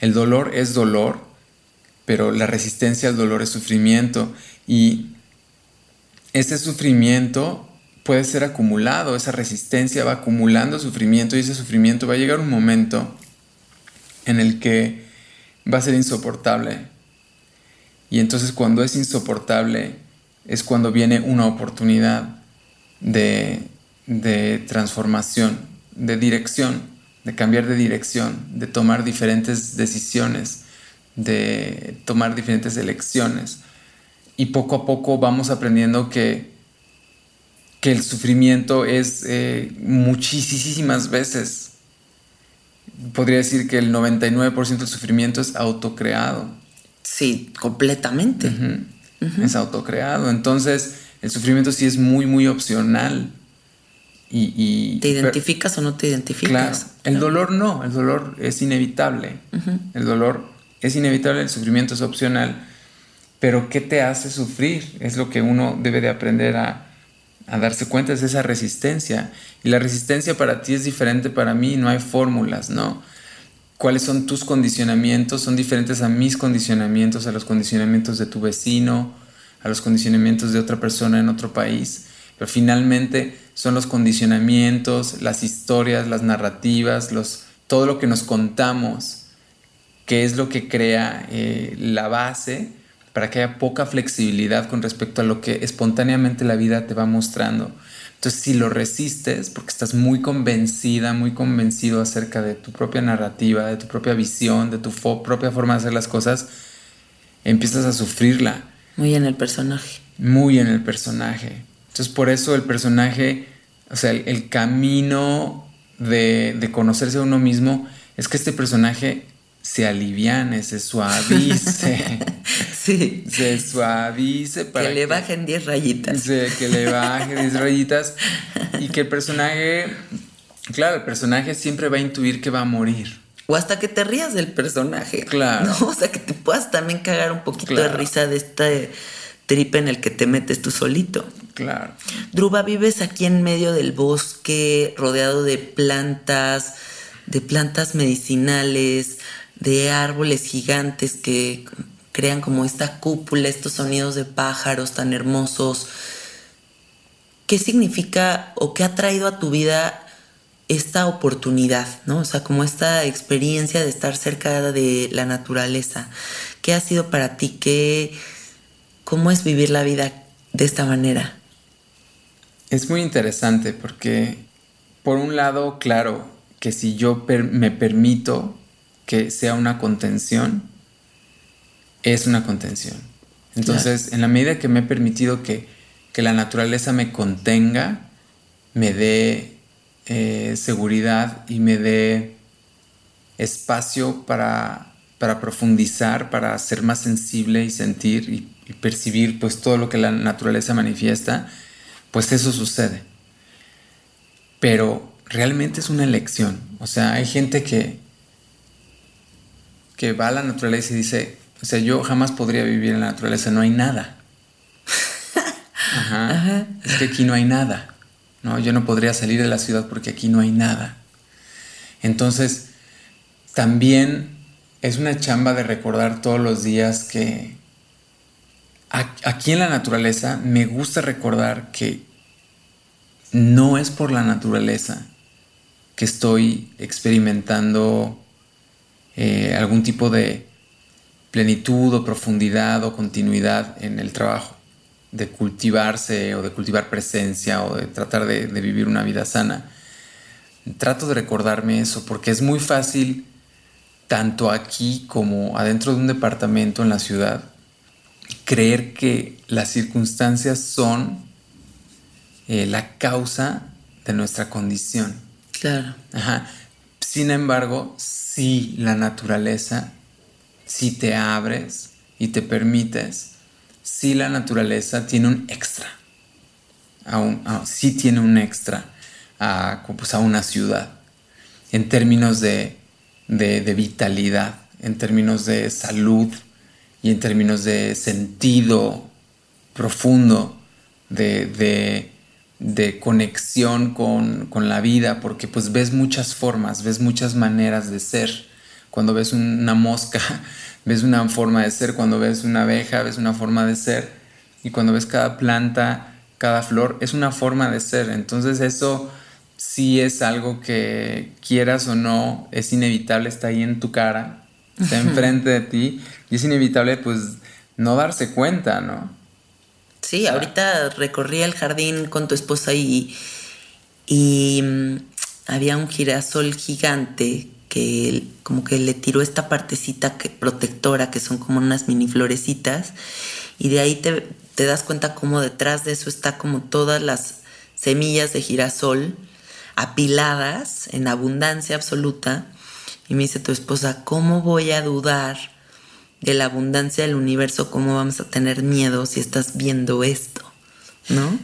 El dolor es dolor pero la resistencia al dolor es sufrimiento y ese sufrimiento puede ser acumulado, esa resistencia va acumulando sufrimiento y ese sufrimiento va a llegar un momento en el que va a ser insoportable. Y entonces cuando es insoportable es cuando viene una oportunidad de, de transformación, de dirección, de cambiar de dirección, de tomar diferentes decisiones de tomar diferentes elecciones. Y poco a poco vamos aprendiendo que, que el sufrimiento es eh, muchísimas veces. Podría decir que el 99% del sufrimiento es autocreado. Sí, completamente. Es autocreado. Entonces, el sufrimiento sí es muy, muy opcional. Y, ¿Te identificas o no te identificas? El dolor no, el dolor es inevitable. El dolor es inevitable, el sufrimiento es opcional, pero ¿qué te hace sufrir? Es lo que uno debe de aprender a, darse cuenta, es esa resistencia. Y la resistencia para ti es diferente para mí, no hay fórmulas, ¿no? ¿Cuáles son tus condicionamientos? Son diferentes a mis condicionamientos, a los condicionamientos de tu vecino, a los condicionamientos de otra persona en otro país. Pero finalmente son los condicionamientos, las historias, las narrativas, los, todo lo que nos contamos que es lo que crea eh, la base para que haya poca flexibilidad con respecto a lo que espontáneamente la vida te va mostrando. Entonces, si lo resistes, porque estás muy convencida, muy convencido acerca de tu propia narrativa, de tu propia visión, de tu propia forma de hacer las cosas, empiezas a sufrirla. Muy en el personaje. Muy en el personaje. Entonces, por eso el personaje, o sea, el, camino de, de conocerse a uno mismo es que este personaje se aliviane, se suavice. sí. Se suavice para que le bajen 10 rayitas. que le bajen 10 rayitas y que el personaje, claro, el personaje siempre va a intuir que va a morir. O hasta que te rías del personaje. Claro. O sea, que te puedas también cagar un poquito de risa de este trip en el que te metes tú solito. Claro. Druba, vives aquí en medio del bosque, rodeado de plantas, de plantas medicinales, de árboles gigantes que crean como esta cúpula, estos sonidos de pájaros tan hermosos. ¿Qué significa o qué ha traído a tu vida esta oportunidad, ¿no? O sea, como esta experiencia de estar cerca de la naturaleza. ¿Qué ha sido para ti? ¿Qué, ¿Cómo es vivir la vida de esta manera? Es muy interesante porque, por un lado, claro, que si yo me permito que sea una contención, es una contención. Entonces, en la medida que me he permitido que, que la naturaleza me contenga, me dé eh, seguridad y me dé espacio para, para, profundizar, para ser más sensible y sentir y, percibir pues todo lo que la naturaleza manifiesta, pues eso sucede. Pero realmente es una elección. O sea, hay gente que, que va a la naturaleza y dice, o sea, yo jamás podría vivir en la naturaleza, no hay nada. Ajá. Es que aquí no hay nada. ¿no? Yo no podría salir de la ciudad porque aquí no hay nada. Entonces, también es una chamba de recordar todos los días que aquí en la naturaleza me gusta recordar que no es por la naturaleza que estoy experimentando eh, algún tipo de plenitud o profundidad o continuidad en el trabajo de cultivarse o de cultivar presencia o de tratar de, vivir una vida sana. Trato de recordarme eso porque es muy fácil, tanto aquí como adentro de un departamento en la ciudad, creer que las circunstancias son eh, la causa de nuestra condición. Claro. Sin embargo, si la naturaleza, si te abres y te permites, si la naturaleza tiene un extra, sí tiene un extra a, pues, a una ciudad, en términos de, vitalidad, en términos de salud y en términos de sentido profundo, de, conexión con, con, la vida, porque pues ves muchas formas, ves muchas maneras de ser. Cuando ves una mosca, ves una forma de ser, cuando ves una abeja, ves una forma de ser, y cuando ves cada planta, cada flor, es una forma de ser. Entonces eso sí es algo que quieras o no, es inevitable, está ahí en tu cara, está enfrente de ti, y es inevitable pues no darse cuenta, ¿no? Sí, ahorita recorrí el jardín con tu esposa y, y mm, había un girasol gigante que como que le tiró esta partecita que, protectora, que son como unas mini florecitas, y de ahí te, te das cuenta como detrás de eso está como todas las semillas de girasol apiladas en abundancia absoluta. Y me dice tu esposa, ¿cómo voy a dudar de la abundancia del universo? ¿Cómo vamos a tener miedo si estás viendo esto? ¿No?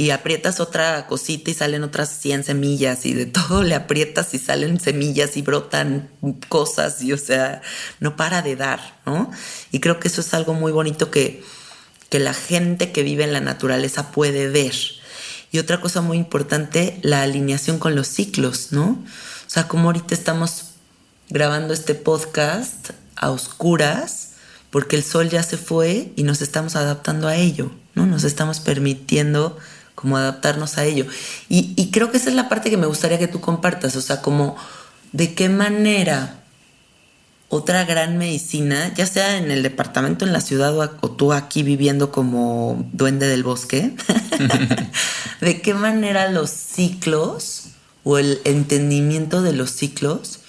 y aprietas otra cosita y salen otras 100 semillas y de todo le aprietas y salen semillas y brotan cosas y o sea, no para de dar, ¿no? Y creo que eso es algo muy bonito que, que la gente que vive en la naturaleza puede ver. Y otra cosa muy importante, la alineación con los ciclos, ¿no? O sea, como ahorita estamos grabando este podcast a oscuras, porque el sol ya se fue y nos estamos adaptando a ello, ¿no? Nos estamos permitiendo como adaptarnos a ello. Y, creo que esa es la parte que me gustaría que tú compartas, o sea, como de qué manera otra gran medicina, ya sea en el departamento, en la ciudad o, tú aquí viviendo como duende del bosque, de qué manera los ciclos o el entendimiento de los ciclos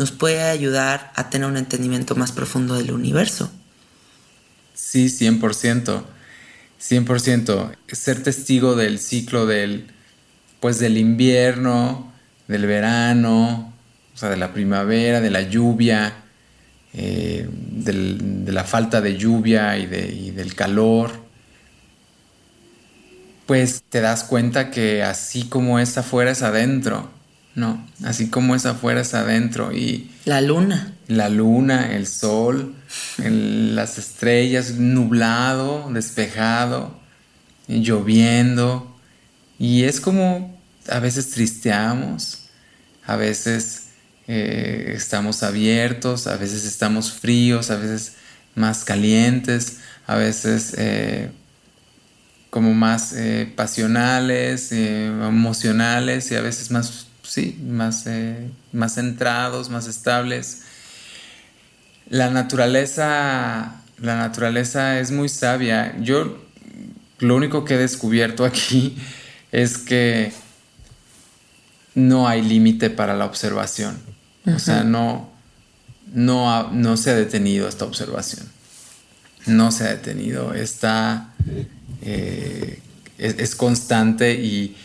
nos puede ayudar a tener un entendimiento más profundo del universo. Sí, 100%. 100%. Ser testigo del ciclo del, pues del invierno, del verano, o sea, de la primavera, de la lluvia, eh, de la falta de lluvia y, de, y del calor, pues te das cuenta que así como es afuera es adentro, ¿no? Así como es afuera es adentro y... La luna. La luna, el sol, las estrellas, nublado, despejado, lloviendo. Y es como a veces tristeamos, a veces eh, estamos abiertos, a veces estamos fríos, a veces más calientes, a veces eh, como más eh, pasionales, emocionales y a veces más sí, más, eh, más centrados, más estables. La naturaleza, la naturaleza es muy sabia. Yo lo único que he descubierto aquí es que no hay límite para la observación. O sea, no, no, no se ha detenido esta observación. No se ha detenido. Está. Eh, es, constante y,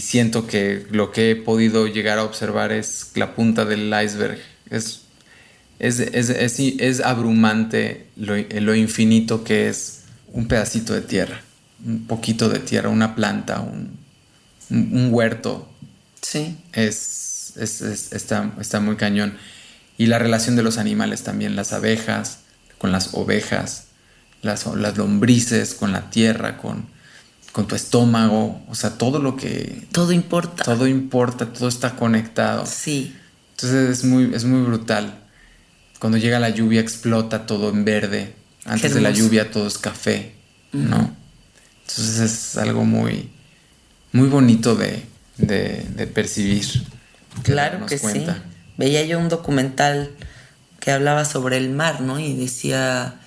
siento que lo que he podido llegar a observar es la punta del iceberg. Es, es, abrumante lo, infinito que es un pedacito de tierra, un poquito de tierra, una planta, un, un huerto. Sí. Es, está, está muy cañón. Y la relación de los animales también, las abejas con las ovejas, las, las lombrices con la tierra, con, con tu estómago, o sea, todo lo que... Todo importa. Todo importa, todo está conectado. Sí. Entonces es muy, es muy brutal. Cuando llega la lluvia explota todo en verde. Antes de la lluvia todo es café, ¿no? Entonces es algo muy, muy bonito de, de, percibir. Claro que sí veía yo un documental que hablaba sobre el mar, ¿no? Y decía,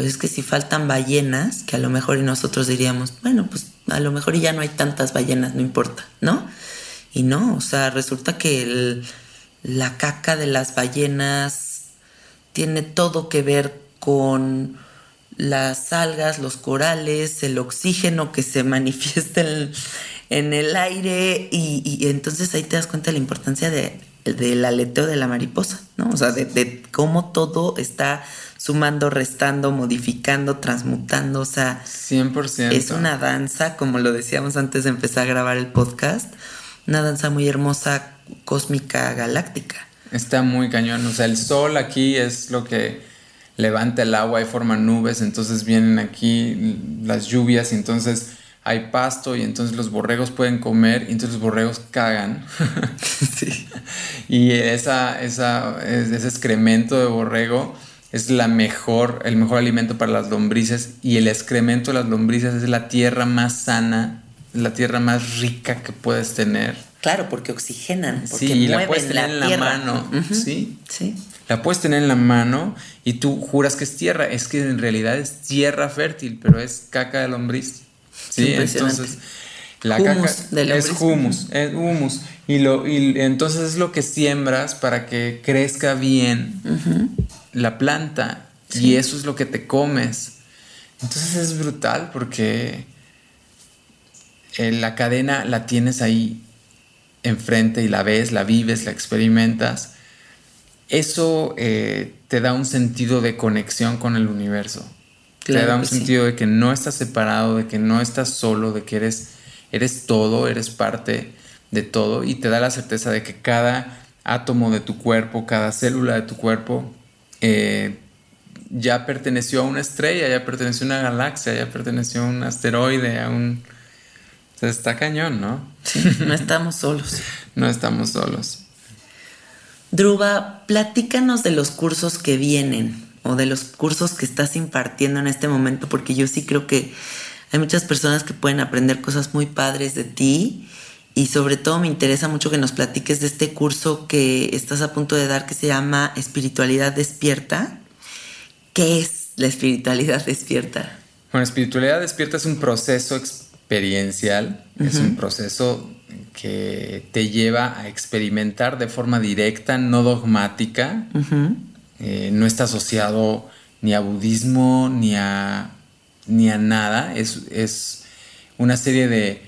pues es que si faltan ballenas, que a lo mejor y nosotros diríamos, bueno, pues a lo mejor ya no hay tantas ballenas, no importa, ¿no? Y no, o sea, resulta que la caca de las ballenas tiene todo que ver con las algas, los corales, el oxígeno que se manifiesta en, el aire y, y entonces ahí te das cuenta de la importancia de del aleteo de la mariposa, ¿no? O sea, de, cómo todo está sumando, restando, modificando, transmutando, o sea... 100%. Es una danza, como lo decíamos antes de empezar a grabar el podcast, una danza muy hermosa, cósmica, galáctica. Está muy cañón, o sea, el sol aquí es lo que levanta el agua y forma nubes, entonces vienen aquí las lluvias y entonces hay pasto y entonces los borregos pueden comer y entonces los borregos cagan. sí. Y esa, esa, ese excremento de borrego es la mejor, el mejor alimento para las lombrices y el excremento de las lombrices es la tierra más sana, la tierra más rica que puedes tener. Claro, porque oxigenan, porque sí, y la puedes tener en la mano, sí, sí. La puedes tener en la mano y tú juras que es tierra, es que en realidad es tierra fértil, pero es caca de lombriz. Sí, entonces la caca es humus, es humus. Y, lo, y entonces es lo que siembras para que crezca bien la planta. Y eso es lo que te comes. Entonces es brutal porque eh, la cadena la tienes ahí enfrente y la ves, la vives, la experimentas. Eso eh, te da un sentido de conexión con el universo te da un sentido de que no estás separado, de que no estás solo, de que eres, eres todo, eres parte de todo y te da la certeza de que cada átomo de tu cuerpo, cada célula de tu cuerpo eh, ya perteneció a una estrella, ya perteneció a una galaxia, ya perteneció a un asteroide, a un... está cañón, ¿no? no estamos solos. no estamos solos. Druba, platícanos de los cursos que vienen o de los cursos que estás impartiendo en este momento, porque yo sí creo que hay muchas personas que pueden aprender cosas muy padres de ti y sobre todo me interesa mucho que nos platiques de este curso que estás a punto de dar que se llama Espiritualidad Despierta. ¿Qué es la espiritualidad despierta? Bueno, espiritualidad despierta es un proceso experiencial, es un proceso que te lleva a experimentar de forma directa, no dogmática, eh, no está asociado ni a budismo ni a, ni a nada. Es, una serie de,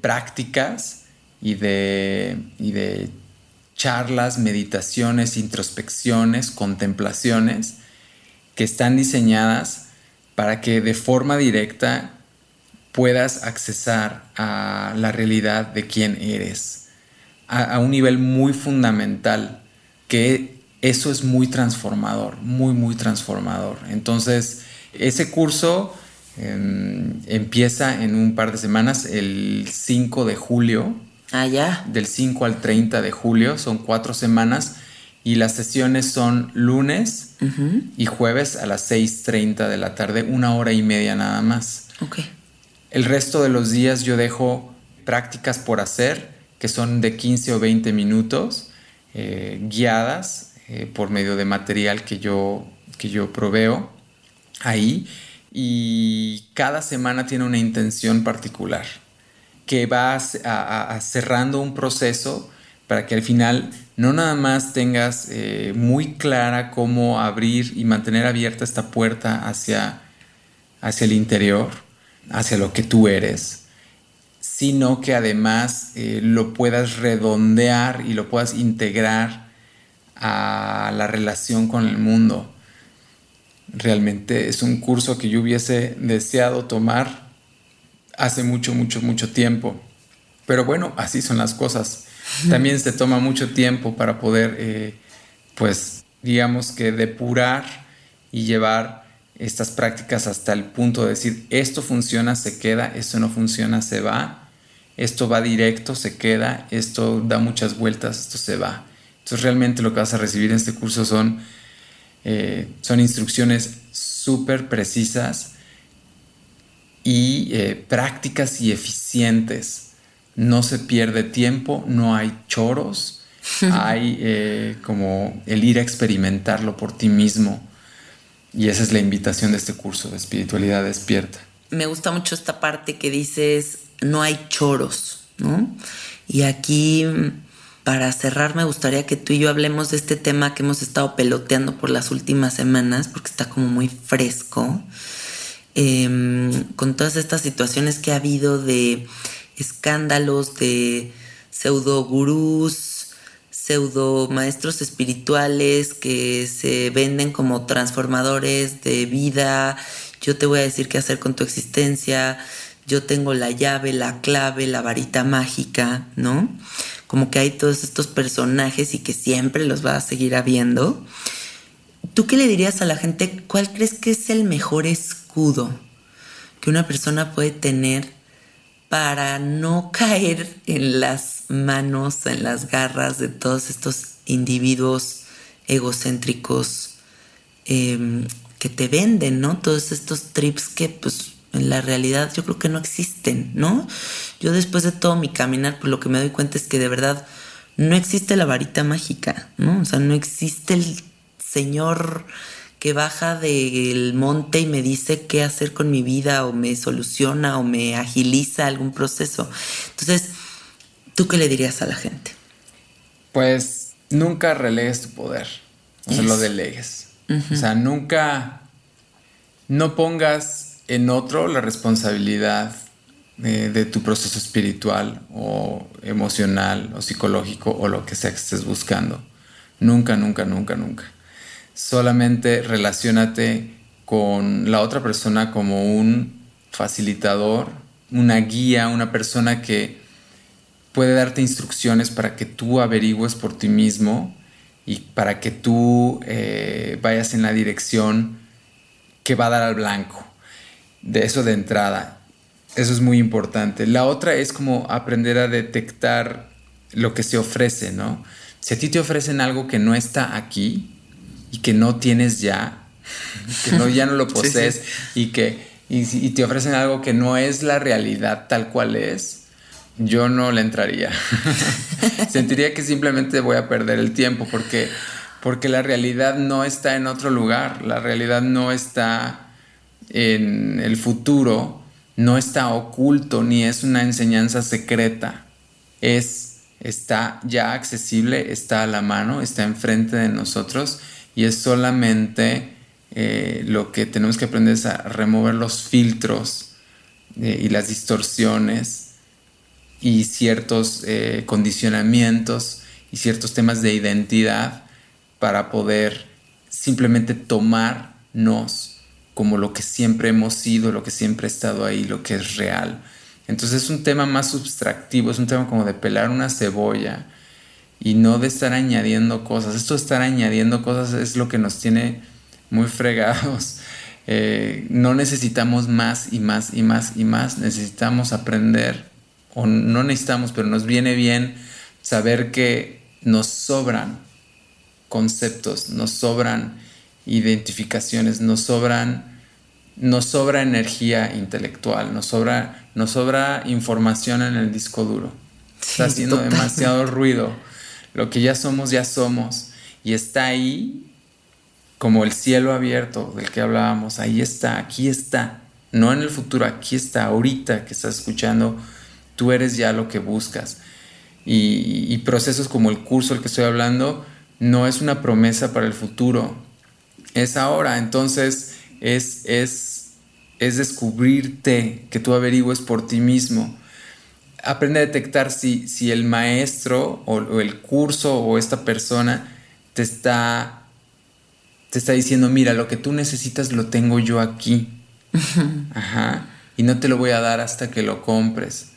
prácticas y de, y de charlas, meditaciones, introspecciones, contemplaciones que están diseñadas para que de forma directa puedas accesar a la realidad de quién eres, a, a un nivel muy fundamental que eso es muy transformador, muy, muy transformador. Entonces, ese curso em, empieza en un par de semanas, el 5 de julio. Ah, ya. Del 5 al 30 de julio, son cuatro semanas. Y las sesiones son lunes y jueves a las 6.30 de la tarde, una hora y media nada más. Ok. El resto de los días yo dejo prácticas por hacer que son de 15 o 20 minutos, eh, guiadas eh, por medio de material que yo, que yo proveo ahí. Y cada semana tiene una intención particular que va cerrando un proceso para que al final no nada más tengas eh, muy clara cómo abrir y mantener abierta esta puerta hacia, hacia el interior, hacia lo que tú eres, sino que además eh, lo puedas redondear y lo puedas integrar a la relación con el mundo. Realmente es un curso que yo hubiese deseado tomar hace mucho, mucho, mucho tiempo. Pero bueno, así son las cosas. También se toma mucho tiempo para poder, eh, pues, digamos que depurar y llevar estas prácticas hasta el punto de decir, esto funciona, se queda, esto no funciona, se va, esto va directo, se queda, esto da muchas vueltas, esto se va. Entonces realmente lo que vas a recibir en este curso son, eh, son instrucciones súper precisas y eh, prácticas y eficientes no se pierde tiempo, no hay choros, hay eh, como el ir a experimentarlo por ti mismo. Y esa es la invitación de este curso de espiritualidad despierta. Me gusta mucho esta parte que dices, no hay choros, ¿no? Y aquí, para cerrar, me gustaría que tú y yo hablemos de este tema que hemos estado peloteando por las últimas semanas, porque está como muy fresco, em, con todas estas situaciones que ha habido de escándalos de pseudo gurús, pseudo maestros espirituales que se venden como transformadores de vida. Yo te voy a decir qué hacer con tu existencia. Yo tengo la llave, la clave, la varita mágica, ¿no? Como que hay todos estos personajes y que siempre los va a seguir habiendo. ¿Tú qué le dirías a la gente? ¿Cuál crees que es el mejor escudo que una persona puede tener para no caer en las manos, en las garras de todos estos individuos egocéntricos em, que te venden, ¿no? Todos estos trips que pues en la realidad yo creo que no existen, ¿no? Yo después de todo mi caminar, pues lo que me doy cuenta es que de verdad no existe la varita mágica, ¿no? O sea, no existe el señor que baja del monte y me dice qué hacer con mi vida o me soluciona o me agiliza algún proceso. Entonces, ¿tú qué le dirías a la gente? Pues nunca relegues tu poder, o sea, lo delegues. O sea, nunca, no pongas en otro la responsabilidad de, de, tu proceso espiritual o emocional o psicológico o lo que sea que estés buscando. Nunca, nunca, nunca, nunca solamente relacionate con la otra persona como un facilitador, una guía, una persona que puede darte instrucciones para que tú averigües por ti mismo y para que tú eh, vayas en la dirección que va a dar al blanco. De eso de entrada. Eso es muy importante. La otra es como aprender a detectar lo que se ofrece, ¿no? Si a ti te ofrecen algo que no está aquí, y que no tienes ya, que no, ya no lo posees y que y, te ofrecen algo que no es la realidad tal cual es, yo no le entraría. Sentiría que simplemente voy a perder el tiempo porque, porque la realidad no está en otro lugar, la realidad no está en el futuro, no está oculto ni es una enseñanza secreta. Es, está ya accesible, está a la mano, está enfrente de nosotros y es solamente eh, lo que tenemos que aprender es a remover los filtros eh, y las distorsiones y ciertos eh, condicionamientos y ciertos temas de identidad para poder simplemente tomarnos como lo que siempre hemos sido, lo que siempre ha estado ahí, lo que es real. Entonces es un tema más subtractivo, es un tema como de pelar una cebolla y no de estar añadiendo cosas. Esto de estar añadiendo cosas es lo que nos tiene muy fregados. Eh, no necesitamos más y más y más y más. Necesitamos aprender, o no necesitamos, pero nos viene bien saber que nos sobran conceptos, nos sobran identificaciones, nos sobran, nos sobra energía intelectual, nos sobra, nos sobra información en el disco duro. está haciendo demasiado ruido. Lo que ya somos, ya somos. Y está ahí como el cielo abierto del que hablábamos. Ahí está, aquí está. No en el futuro, aquí está, ahorita que estás escuchando, tú eres ya lo que buscas. Y, y procesos como el curso del que estoy hablando no es una promesa para el futuro, es ahora. Entonces es, es, es descubrirte, que tú averigües por ti mismo. Aprende a detectar si, si el maestro o, el curso o esta persona te está, te está diciendo, mira, lo que tú necesitas lo tengo yo aquí. Ajá. Y no te lo voy a dar hasta que lo compres.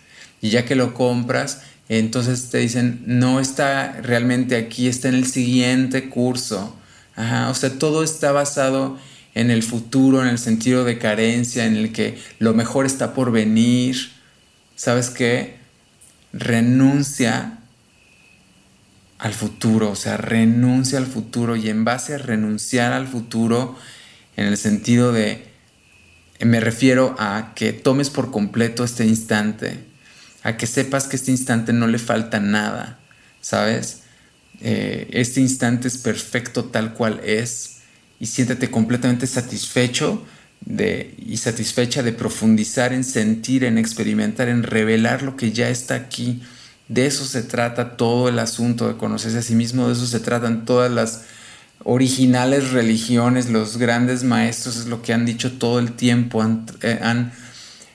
Y ya que lo compras, entonces te dicen, no está realmente aquí, está en el siguiente curso. O sea, todo está basado en el futuro, en el sentido de carencia, en el que lo mejor está por venir. ¿Sabes qué? Renuncia al futuro, o sea, renuncia al futuro y en base a renunciar al futuro, en el sentido de, me refiero a que tomes por completo este instante, a que sepas que este instante no le falta nada, ¿sabes? Eh, este instante es perfecto tal cual es y siéntete completamente satisfecho de, y satisfecha de profundizar en sentir, en experimentar, en revelar lo que ya está aquí. De eso se trata todo el asunto de conocerse a sí mismo, de eso se tratan todas las originales religiones, los grandes maestros, es lo que han dicho todo el tiempo. Eh, han,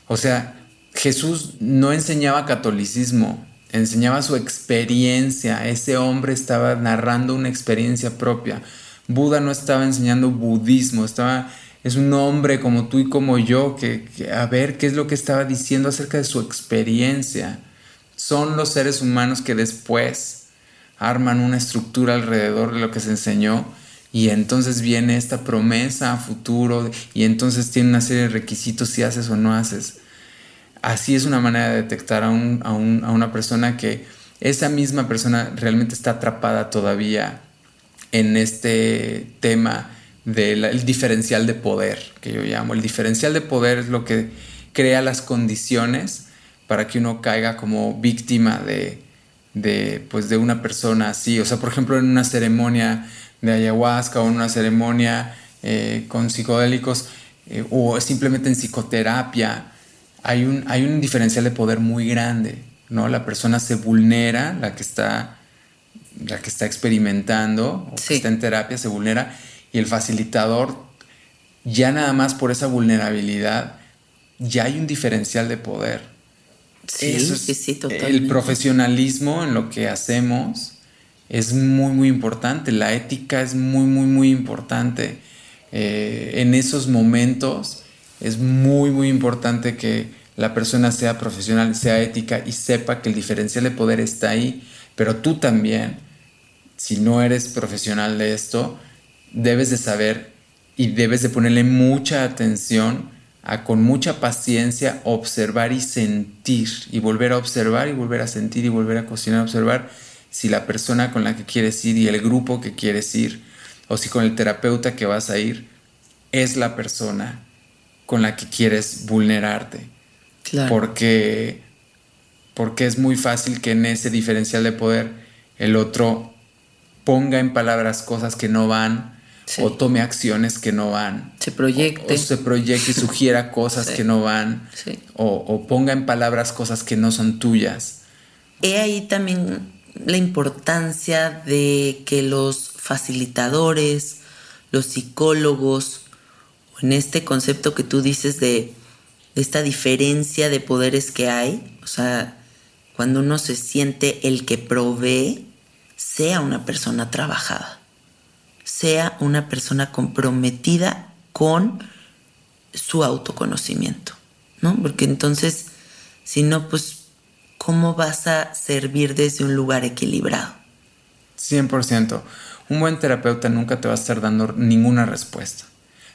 o sea, Jesús no enseñaba catolicismo, enseñaba su experiencia. Ese hombre estaba narrando una experiencia propia. Buda no estaba enseñando budismo, estaba, es un hombre como tú y como yo que, a ver qué es lo que estaba diciendo acerca de su experiencia. Son los seres humanos que después arman una estructura alrededor de lo que se enseñó y entonces viene esta promesa a futuro y entonces tiene una serie de requisitos si haces o no haces. Así es una manera de detectar a, un, a, un, a una persona que esa misma persona realmente está atrapada todavía en este tema del diferencial de poder, que yo llamo. El diferencial de poder es lo que crea las condiciones para que uno caiga como víctima de, de, pues de una persona así. O sea, por ejemplo, en una ceremonia de ayahuasca o en una ceremonia eh, con psicodélicos eh, o simplemente en psicoterapia, hay un, hay un diferencial de poder muy grande, ¿no? La persona se vulnera, la que está la que está experimentando o que está en terapia se vulnera y el facilitador ya nada más por esa vulnerabilidad ya hay un diferencial de poder. Sí, sí, sí, totalmente. El profesionalismo en lo que hacemos es muy, muy importante. La ética es muy, muy, muy importante. Eh, en esos momentos es muy, muy importante que la persona sea profesional, sea ética y sepa que el diferencial de poder está ahí. Pero tú también si no eres profesional de esto, debes de saber y debes de ponerle mucha atención a con mucha paciencia observar y sentir y volver a observar y volver a sentir y volver a cuestionar, observar si la persona con la que quieres ir y el grupo que quieres ir o si con el terapeuta que vas a ir es la persona con la que quieres vulnerarte. Porque porque es muy fácil que en ese diferencial de poder el otro ponga en palabras cosas que no van o tome acciones que no van. Se proyecte. O, se proyecte y sugiera cosas que no van. O, o, ponga en palabras cosas que no son tuyas. He ahí también la importancia de que los facilitadores, los psicólogos, en este concepto que tú dices de, esta diferencia de poderes que hay, o sea, cuando uno se siente el que provee, sea una persona trabajada, sea una persona comprometida con su autoconocimiento, ¿no? Porque entonces, si no, pues, ¿cómo vas a servir desde un lugar equilibrado? 100%. Un buen terapeuta nunca te va a estar dando ninguna respuesta.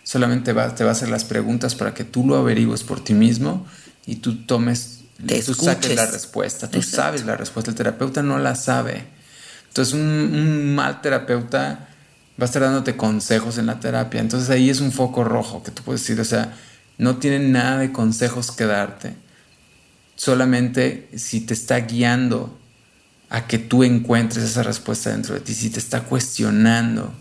Solamente va, te va a hacer las preguntas para que tú lo averigües por ti mismo y tú tomes, tú saques la respuesta. Tú sabes la respuesta. El terapeuta no la sabe entonces un, mal terapeuta va a estar dándote consejos en la terapia. Entonces ahí es un foco rojo que tú puedes decir, o sea, no tiene nada de consejos que darte. Solamente si te está guiando a que tú encuentres esa respuesta dentro de ti, si te está cuestionando.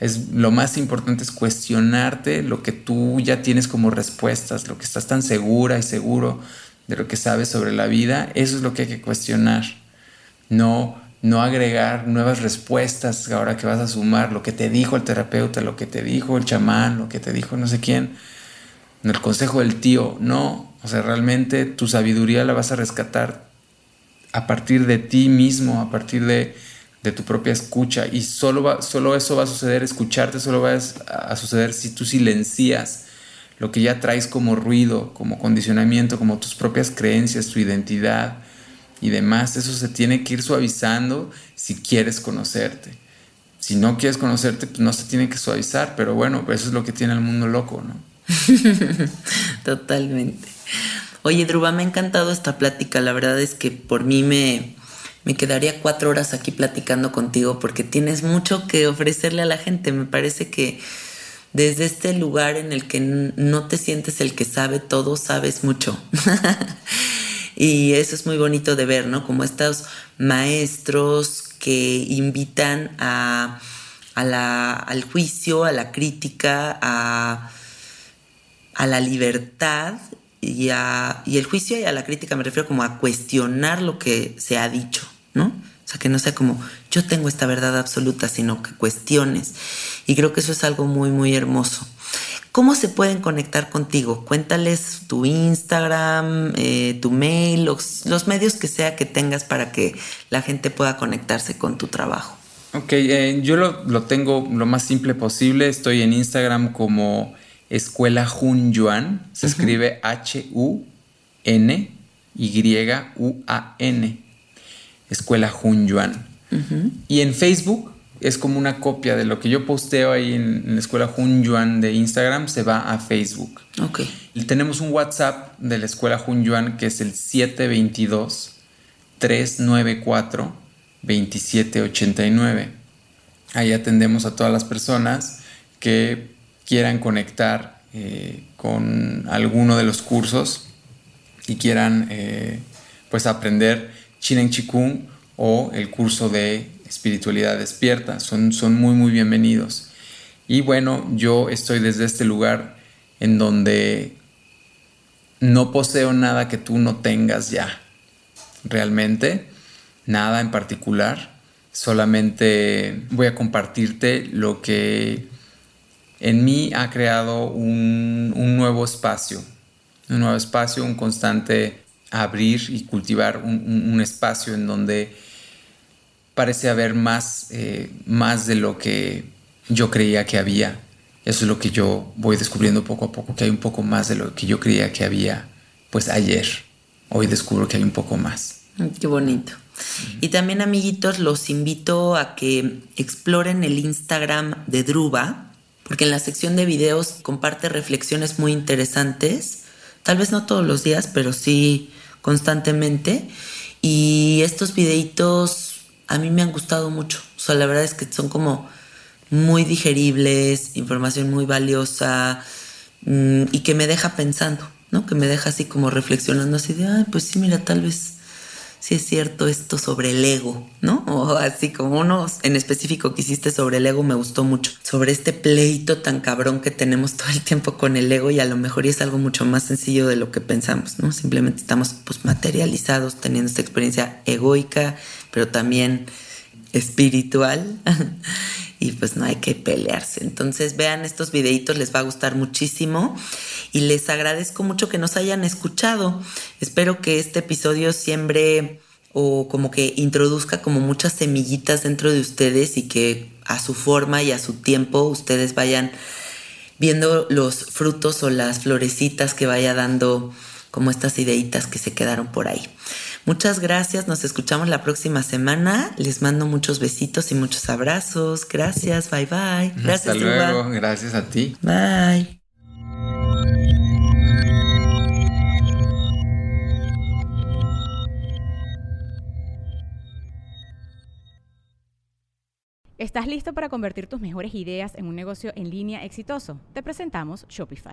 Es, lo más importante es cuestionarte lo que tú ya tienes como respuestas, lo que estás tan segura y seguro de lo que sabes sobre la vida, eso es lo que hay que cuestionar. No, no agregar nuevas respuestas ahora que vas a sumar lo que te dijo el terapeuta, lo que te dijo el chamán, lo que te dijo no sé quién, el consejo del tío, no, o sea, realmente tu sabiduría la vas a rescatar a partir de ti mismo, a partir de, tu propia escucha. Y solo, solo eso va a suceder, escucharte solo va a suceder si tú silencias lo que ya traes como ruido, como condicionamiento, como tus propias creencias, tu identidad y demás. Eso se tiene que ir suavizando si quieres conocerte. Si no quieres conocerte, pues no se tiene que suavizar, pero bueno, eso es lo que tiene el mundo loco, ¿no? Totalmente. Oye, Druba, me ha encantado esta plática. La verdad es que por mí me, me quedaría cuatro horas aquí platicando contigo porque tienes mucho que ofrecerle a la gente. Me parece que desde este lugar en el que no te sientes el que sabe todo, sabes mucho. y eso es muy bonito de ver, ¿no? Como estos maestros que invitan a, al juicio, a la crítica, a la libertad y, el juicio y a la crítica me refiero como a cuestionar lo que se ha dicho, ¿no? O sea, que no sea como yo tengo esta verdad absoluta, sino que cuestiones. Y creo que eso es algo muy, muy hermoso. ¿Cómo se pueden conectar contigo? Cuéntales tu Instagram, eh, tu mail, los, los, medios que sea que tengas para que la gente pueda conectarse con tu trabajo. Ok, eh, yo lo, lo, tengo lo más simple posible. Estoy en Instagram como Escuela Jun Yuan. Se escribe H-U-N-Y-U-A-N. Escuela Jun Yuan. Y en Facebook es como una copia de lo que yo posteo ahí en, la Escuela Jun Yuan de Instagram, se va a Facebook. Ok. Y tenemos un WhatsApp de la Escuela Jun Yuan que es el 722 394 2789. Ahí atendemos a todas las personas que quieran conectar eh, con alguno de los cursos y quieran eh, pues aprender Chinen Chikung o el curso de espiritualidad despierta. Son, son muy muy bienvenidos. Y bueno, yo estoy desde este lugar en donde no poseo nada que tú no tengas ya. Realmente, nada en particular. Solamente voy a compartirte lo que en mí ha creado un, nuevo espacio, un nuevo espacio, un constante abrir y cultivar un, espacio en donde parece haber más, eh, más de lo que yo creía que había. Eso es lo que yo voy descubriendo poco a poco, que hay un poco más de lo que yo creía que había, pues ayer. Hoy descubro que hay un poco más. Qué bonito. Y también, amiguitos, los invito a que exploren el Instagram de Druba, porque en la sección de videos comparte reflexiones muy interesantes, tal vez no todos los días, pero sí constantemente. Y estos videitos a mí me han gustado mucho. O sea, la verdad es que son como muy digeribles, información muy valiosa mm, y que me deja pensando, ¿no? Que me deja así como reflexionando así de, ay, pues sí, mira, tal vez si es cierto esto sobre el ego, ¿no? O así como uno en específico que hiciste sobre el ego me gustó mucho, sobre este pleito tan cabrón que tenemos todo el tiempo con el ego y a lo mejor es algo mucho más sencillo de lo que pensamos, ¿no? Simplemente estamos pues materializados teniendo esta experiencia egoica, pero también espiritual y pues no hay que pelearse. Entonces vean estos videitos, les va a gustar muchísimo y les agradezco mucho que nos hayan escuchado. Espero que este episodio siembre o como que introduzca como muchas semillitas dentro de ustedes y que a su forma y a su tiempo ustedes vayan viendo los frutos o las florecitas que vaya dando como estas ideitas que se quedaron por ahí. Muchas gracias, nos escuchamos la próxima semana. Les mando muchos besitos y muchos abrazos. Gracias, bye bye. Gracias, Hasta luego, gracias a ti. Bye. ¿Estás listo para convertir tus mejores ideas en un negocio en línea exitoso? Te presentamos Shopify.